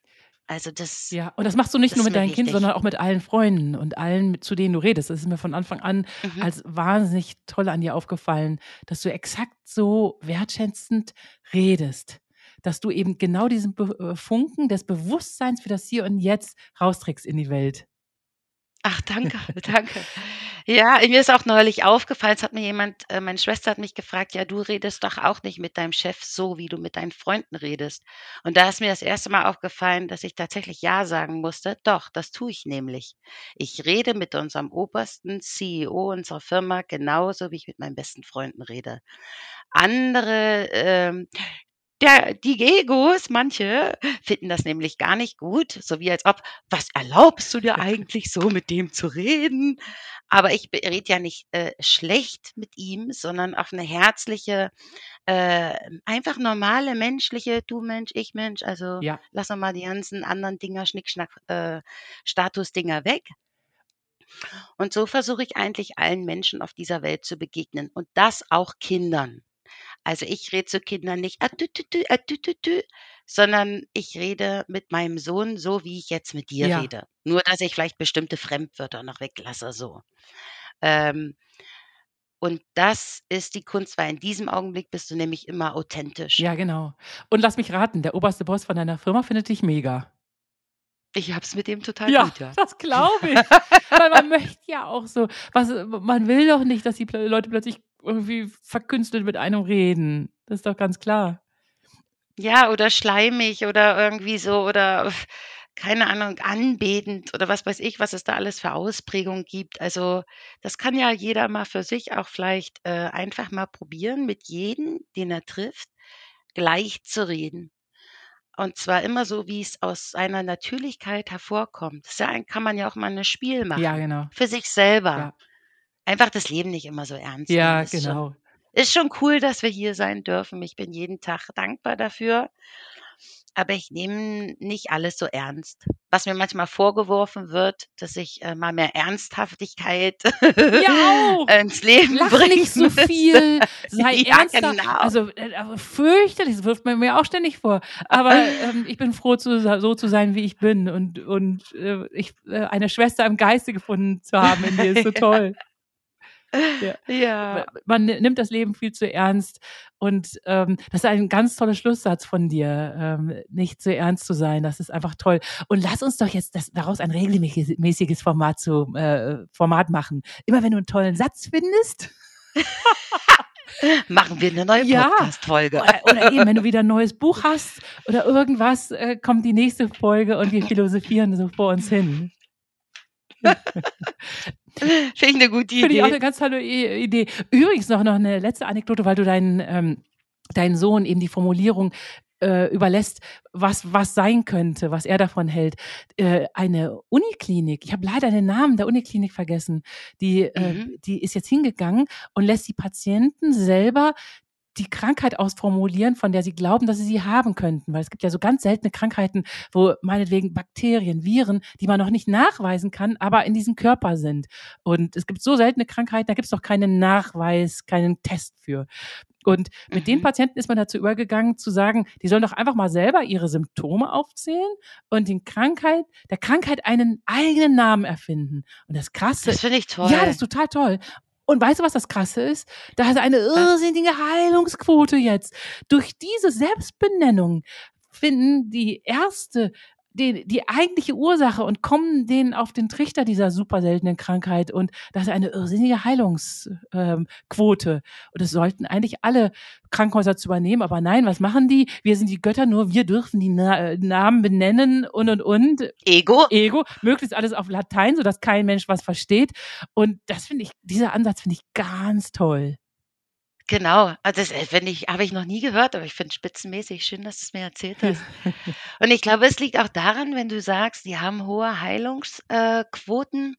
Also das Ja, und das machst du nicht nur mit deinen Kindern, sondern auch mit allen Freunden und allen, mit zu denen du redest. Das ist mir von Anfang an Mhm. als wahnsinnig toll an dir aufgefallen, dass du exakt so wertschätzend redest. Dass du eben genau diesen äh, Funken des Bewusstseins für das Hier und Jetzt rausträgst in die Welt. Ach, danke, danke. Ja, mir ist auch neulich aufgefallen, es hat mir jemand äh, meine Schwester hat mich gefragt: „Ja, du redest doch auch nicht mit deinem Chef so, wie du mit deinen Freunden redest.“ Und da ist mir das erste Mal aufgefallen, dass ich tatsächlich ja sagen musste. Doch, das tue ich nämlich. Ich rede mit unserem obersten CEO unserer Firma genauso, wie ich mit meinen besten Freunden rede. Andere, ähm der die Egos, manche finden das nämlich gar nicht gut, so wie als ob: „Was erlaubst du dir eigentlich so, mit dem zu reden?“ Aber ich rede ja nicht, äh, schlecht mit ihm, sondern auf 'ne herzliche, äh, einfach normale menschliche „Du Mensch, ich Mensch, also Ja. lass doch mal die ganzen anderen Dinger, Schnickschnack, äh, Statusdinger weg.“ Und so versuche ich eigentlich allen Menschen auf dieser Welt zu begegnen und das auch Kindern. Also, ich rede zu Kindern nicht: „Ah, ah, tü tü tü“, sondern ich rede mit meinem Sohn so, wie ich jetzt mit dir Ja. rede. Nur, dass ich vielleicht bestimmte Fremdwörter noch weglasse so. Ähm Und das ist die Kunst, weil in diesem Augenblick bist du nämlich immer authentisch. Ja, genau. Und lass mich raten, der oberste Boss von deiner Firma findet dich mega. Ich hab's mit dem total Ja, gut, ja. das glaube ich. Weil man möchte ja auch so, was, man will doch nicht, dass die Leute plötzlich irgendwie verkünstelt mit einem reden. Das ist doch ganz klar. Ja, oder schleimig oder irgendwie so oder keine Ahnung, anbetend oder was weiß ich, was es da alles für Ausprägungen gibt. Also das kann ja jeder mal für sich auch vielleicht äh, einfach mal probieren, mit jedem, den er trifft, gleich zu reden. Und zwar immer so, wie es aus seiner Natürlichkeit hervorkommt. Das ist ja ein, kann man ja auch mal ein Spiel machen. Ja, genau. Für sich selber. Ja. Einfach das Leben nicht immer so ernst. Ja, Ist schon- genau. ist schon cool, dass wir hier sein dürfen. Ich bin jeden Tag dankbar dafür. Aber ich nehme nicht alles so ernst. Was mir manchmal vorgeworfen wird, dass ich äh, mal mehr Ernsthaftigkeit Ja, ins Leben Lach bringe. nicht so viel, sei Ja, ernster. genau. Also äh, aber fürchterlich, das wirft man mir auch ständig vor. Aber ähm, ich bin froh, zu, so zu sein, wie ich bin und, und äh, ich, äh, eine Schwester im Geiste gefunden zu haben in dir ist so toll. Ja. Man nimmt das Leben viel zu ernst und ähm, das ist ein ganz toller Schlusssatz von dir, ähm, nicht zu ernst zu sein. Das ist einfach toll. Und lass uns doch jetzt das, daraus ein regelmäßiges Format zu äh, Format machen. Immer wenn du einen tollen Satz findest. Machen wir eine neue Ja. Podcast-Folge. Oder, oder eben, wenn du wieder ein neues Buch hast oder irgendwas, äh, kommt die nächste Folge und wir philosophieren so vor uns hin. Finde ich eine gute Finde ich auch Idee. eine ganz tolle Idee. Übrigens noch, noch eine letzte Anekdote, weil du deinen, ähm, deinen Sohn eben die Formulierung äh, überlässt, was, was sein könnte, was er davon hält. Äh, eine Uniklinik, ich habe leider den Namen der Uniklinik vergessen, die, äh, Mhm. die ist jetzt hingegangen und lässt die Patienten selber die Krankheit ausformulieren, von der sie glauben, dass sie sie haben könnten. Weil es gibt ja so ganz seltene Krankheiten, wo meinetwegen Bakterien, Viren, die man noch nicht nachweisen kann, aber in diesem Körper sind. Und es gibt so seltene Krankheiten, da gibt es doch keinen Nachweis, keinen Test für. Und mit den Mhm. Patienten ist man dazu übergegangen, zu sagen, die sollen doch einfach mal selber ihre Symptome aufzählen und den Krankheit, der Krankheit einen eigenen Namen erfinden. Und das Krasse, Das finde ich toll. ja, das ist total toll. Und weißt du, was das Krasse ist? Da ist eine irrsinnige Heilungsquote jetzt. Durch diese Selbstbenennung finden die Ärzte die, die eigentliche Ursache und kommen denen auf den Trichter dieser super seltenen Krankheit. Und das ist eine irrsinnige Heilungsquote. Ähm, und es sollten eigentlich alle Krankenhäuser zu übernehmen. Aber nein, was machen die? Wir sind die Götter, nur wir dürfen die Na äh, Namen benennen und, und, und. Ego. Ego, möglichst alles auf Latein, sodass kein Mensch was versteht. Und das finde ich, dieser Ansatz finde ich ganz toll. Genau, also das äh, finde ich, habe ich noch nie gehört, aber ich finde spitzenmäßig schön, dass du es mir erzählt hast. Und ich glaube, es liegt auch daran, wenn du sagst, die haben hohe Heilungsquoten.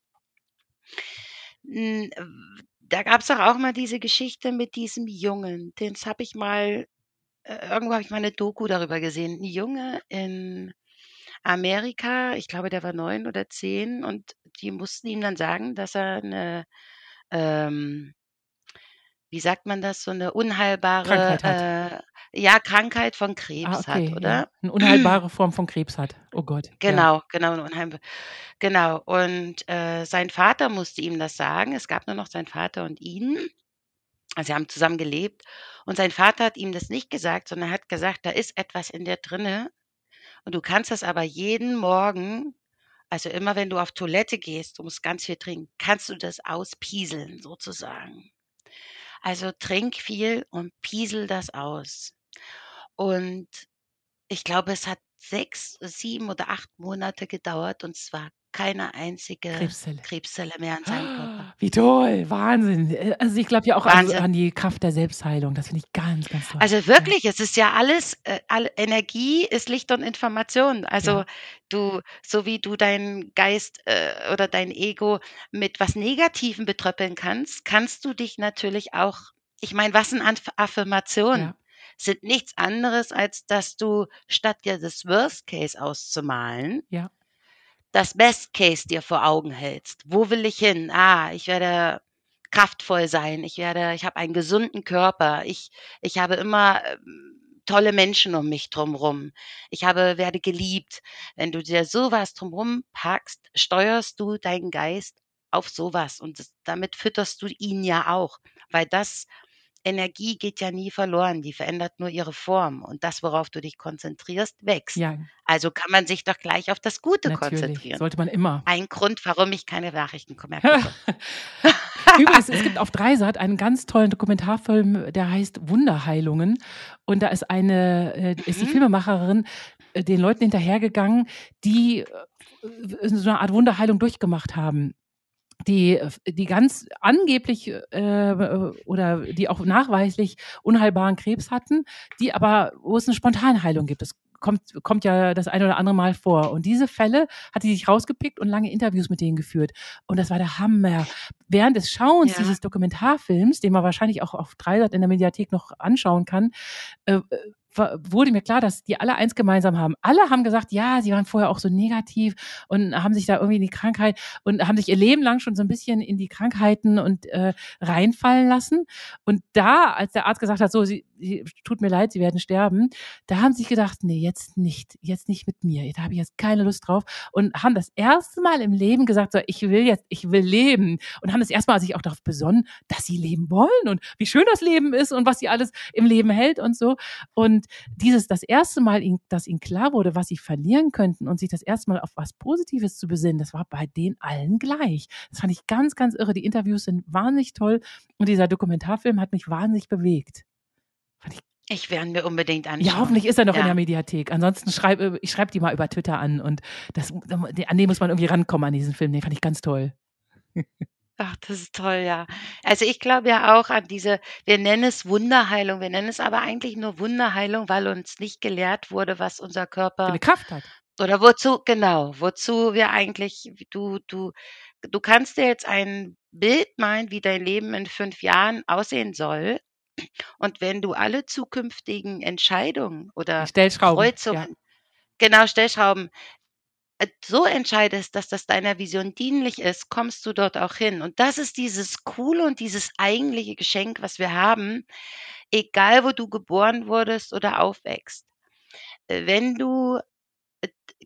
Da gab es doch auch mal diese Geschichte mit diesem Jungen. Den habe ich mal, äh, irgendwo habe ich mal eine Doku darüber gesehen. Ein Junge in Amerika, ich glaube, der war neun oder zehn, und die mussten ihm dann sagen, dass er eine, ähm, wie sagt man das, so eine unheilbare Krankheit. Äh, ja, Krankheit von Krebs Ah, okay, hat, oder? Ja. Eine unheilbare Form von Krebs hat. Oh Gott. Ja. Genau, genau, eine unheimbar genau. Und, äh, sein Vater musste ihm das sagen. Es gab nur noch seinen Vater und ihn. Also, sie haben zusammen gelebt. Und sein Vater hat ihm das nicht gesagt, sondern hat gesagt: „Da ist etwas in dir drinne und du kannst das aber jeden Morgen also, immer wenn du auf Toilette gehst, du musst ganz viel trinken, kannst du das auspieseln sozusagen. Also, trink viel und piesel das aus.“ Und ich glaube, es hat 6, 7 oder 8 Monate gedauert und es war keine einzige Krebszelle. Krebszelle mehr an seinem Körper. Wie toll, Wahnsinn. Also ich glaube ja auch an, an die Kraft der Selbstheilung. Das finde ich ganz, ganz toll. Also wirklich, es ist ja alles, äh, all Energie ist Licht und Information. Also Ja. du, so wie du deinen Geist äh, oder dein Ego mit was Negativem betröppeln kannst, kannst du dich natürlich auch, ich meine, was sind Affirmationen? Ja. Sind nichts anderes, als dass du statt dir das Worst Case auszumalen, Ja. Das Best Case dir vor Augen hältst. Wo will ich hin? Ah, ich werde kraftvoll sein. Ich werde, ich habe einen gesunden Körper. Ich, ich habe immer ähm, tolle Menschen um mich drumherum. Ich habe, werde geliebt. Wenn du dir sowas drumherum packst, steuerst du deinen Geist auf sowas und damit fütterst du ihn ja auch, weil das Energie geht ja nie verloren, die verändert nur ihre Form und das, worauf du dich konzentrierst, wächst. Ja, Also kann man sich doch gleich auf das Gute natürlich. konzentrieren. Sollte man immer. Ein Grund, warum ich keine Nachrichten mehr gucke. Übrigens, es gibt auf Dreisat einen ganz tollen Dokumentarfilm, der heißt Wunderheilungen. Und da ist eine, äh, ist die Mhm. Filmemacherin äh, den Leuten hinterhergegangen, die äh, so eine Art Wunderheilung durchgemacht haben. Die, die ganz angeblich äh, oder die auch nachweislich unheilbaren Krebs hatten, die aber, wo es eine Spontanheilung gibt. Das kommt, kommt ja das ein oder andere Mal vor. Und diese Fälle hat sie sich rausgepickt und lange Interviews mit denen geführt. Und das war der Hammer. Während des Schauens Ja. dieses Dokumentarfilms, den man wahrscheinlich auch auf Dreisat in der Mediathek noch anschauen kann, äh, wurde mir klar, dass die alle eins gemeinsam haben. Alle haben gesagt, ja, sie waren vorher auch so negativ und haben sich da irgendwie in die Krankheit und haben sich ihr Leben lang schon so ein bisschen in die Krankheiten und äh, reinfallen lassen. Und da, als der Arzt gesagt hat, so, sie, sie tut mir leid, sie werden sterben, da haben sie gedacht, nee, jetzt nicht, jetzt nicht mit mir. Da habe ich jetzt keine Lust drauf und haben das erste Mal im Leben gesagt, so, ich will jetzt, ich will leben und haben das erste Mal sich auch darauf besonnen, dass sie leben wollen und wie schön das Leben ist und was sie alles im Leben hält und so. Und dieses, das erste Mal, dass ihnen klar wurde, was sie verlieren könnten und sich das erste Mal auf was Positives zu besinnen, das war bei denen allen gleich. Das fand ich ganz, ganz irre. Die Interviews sind wahnsinnig toll und dieser Dokumentarfilm hat mich wahnsinnig bewegt. Fand ich, Ich werde mir unbedingt anschauen. ja, hoffentlich ist er noch in Ja. der Mediathek. Ansonsten schreibe ich schreibe die mal über Twitter an und das, an den muss man irgendwie rankommen an diesen Film. Den fand ich ganz toll. Ach, das ist toll, ja. Also ich glaube ja auch an diese, wir nennen es Wunderheilung, wir nennen es aber eigentlich nur Wunderheilung, weil uns nicht gelehrt wurde, was unser Körper eine Kraft hat. oder wozu, genau, wozu wir eigentlich, du, du, du kannst dir jetzt ein Bild malen, wie dein Leben in fünf Jahren aussehen soll. Und wenn du alle zukünftigen Entscheidungen oder Die Stellschrauben. Ja. Kreuzungen, genau, Stellschrauben, so entscheidest, dass das deiner Vision dienlich ist, kommst du dort auch hin. Und das ist dieses coole und dieses eigentliche Geschenk, was wir haben, egal wo du geboren wurdest oder aufwächst. Äh, Wenn du äh,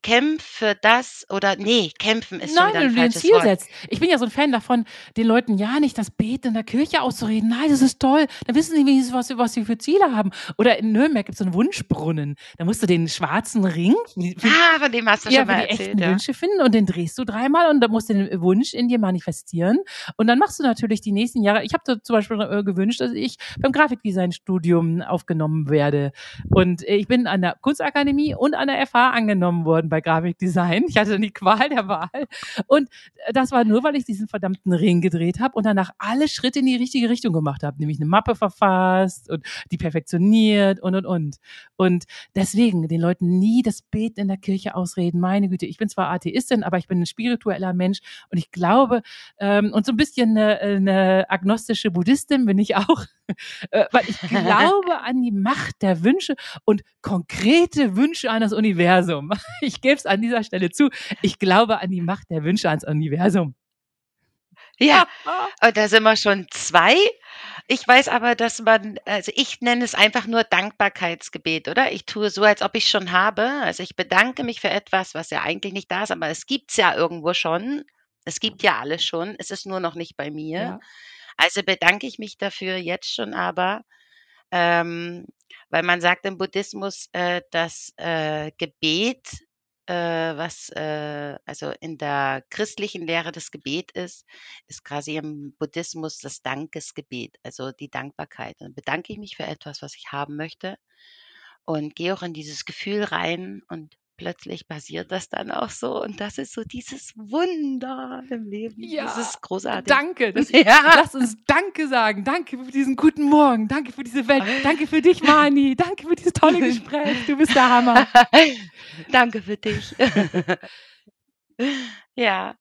kämpf für das oder nee, kämpfen ist schon Nein, wieder wenn ein du dir ein Ziel Wort. setzt. Ich bin ja so ein Fan davon, den Leuten ja nicht das Beten in der Kirche auszureden. Nein, das ist toll. Dann wissen sie wenigstens, was, sie- was sie für Ziele haben. Oder in Nürnberg gibt es so einen Wunschbrunnen. Da musst du den schwarzen Ring Ah, von dem hast du ja, schon mal die erzählt, echten ja. Wünsche finden und den drehst du dreimal und dann musst du den Wunsch in dir manifestieren. Und dann machst du natürlich die nächsten Jahre. Ich habe da zum Beispiel äh, gewünscht, dass ich beim Grafikdesign-Studium aufgenommen werde. Und äh, ich bin an der Kunstakademie und an der FH angenommen worden bei Grafikdesign. Ich hatte die Qual der Wahl. Und das war nur, weil ich diesen verdammten Ring gedreht habe und danach alle Schritte in die richtige Richtung gemacht habe. Nämlich eine Mappe verfasst und die perfektioniert und, und, und. Und deswegen den Leuten nie das Beten in der Kirche ausreden. Meine Güte, ich bin zwar Atheistin, aber ich bin ein spiritueller Mensch und ich glaube, ähm, und so ein bisschen eine, eine agnostische Buddhistin bin ich auch, weil ich glaube an die Macht der Wünsche und konkrete Wünsche an das Universum. Ich gebe es an dieser Stelle zu. Ich glaube an die Macht der Wünsche ans Universum. Ja, da sind wir schon zwei. Ich weiß aber, dass man, also ich nenne es einfach nur Dankbarkeitsgebet, oder? Ich tue so, als ob ich schon habe. Also ich bedanke mich für etwas, was ja eigentlich nicht da ist, aber es gibt's ja irgendwo schon. Es gibt ja alles schon. Es ist nur noch nicht bei mir. Ja. Also bedanke ich mich dafür jetzt schon aber, ähm, weil man sagt im Buddhismus, äh, dass äh, Gebet, äh, was äh, also in der christlichen Lehre das Gebet ist, ist quasi im Buddhismus das Dankesgebet, also die Dankbarkeit. Dann bedanke ich mich für etwas, was ich haben möchte und gehe auch in dieses Gefühl rein und plötzlich passiert das dann auch so und das ist so dieses Wunder im Leben. Ja, das ist großartig. Danke. Das, Ja. Lass uns Danke sagen. Danke für diesen guten Morgen. Danke für diese Welt. Danke für dich, Mani. Danke für dieses tolle Gespräch. Du bist der Hammer. Danke für dich. ja,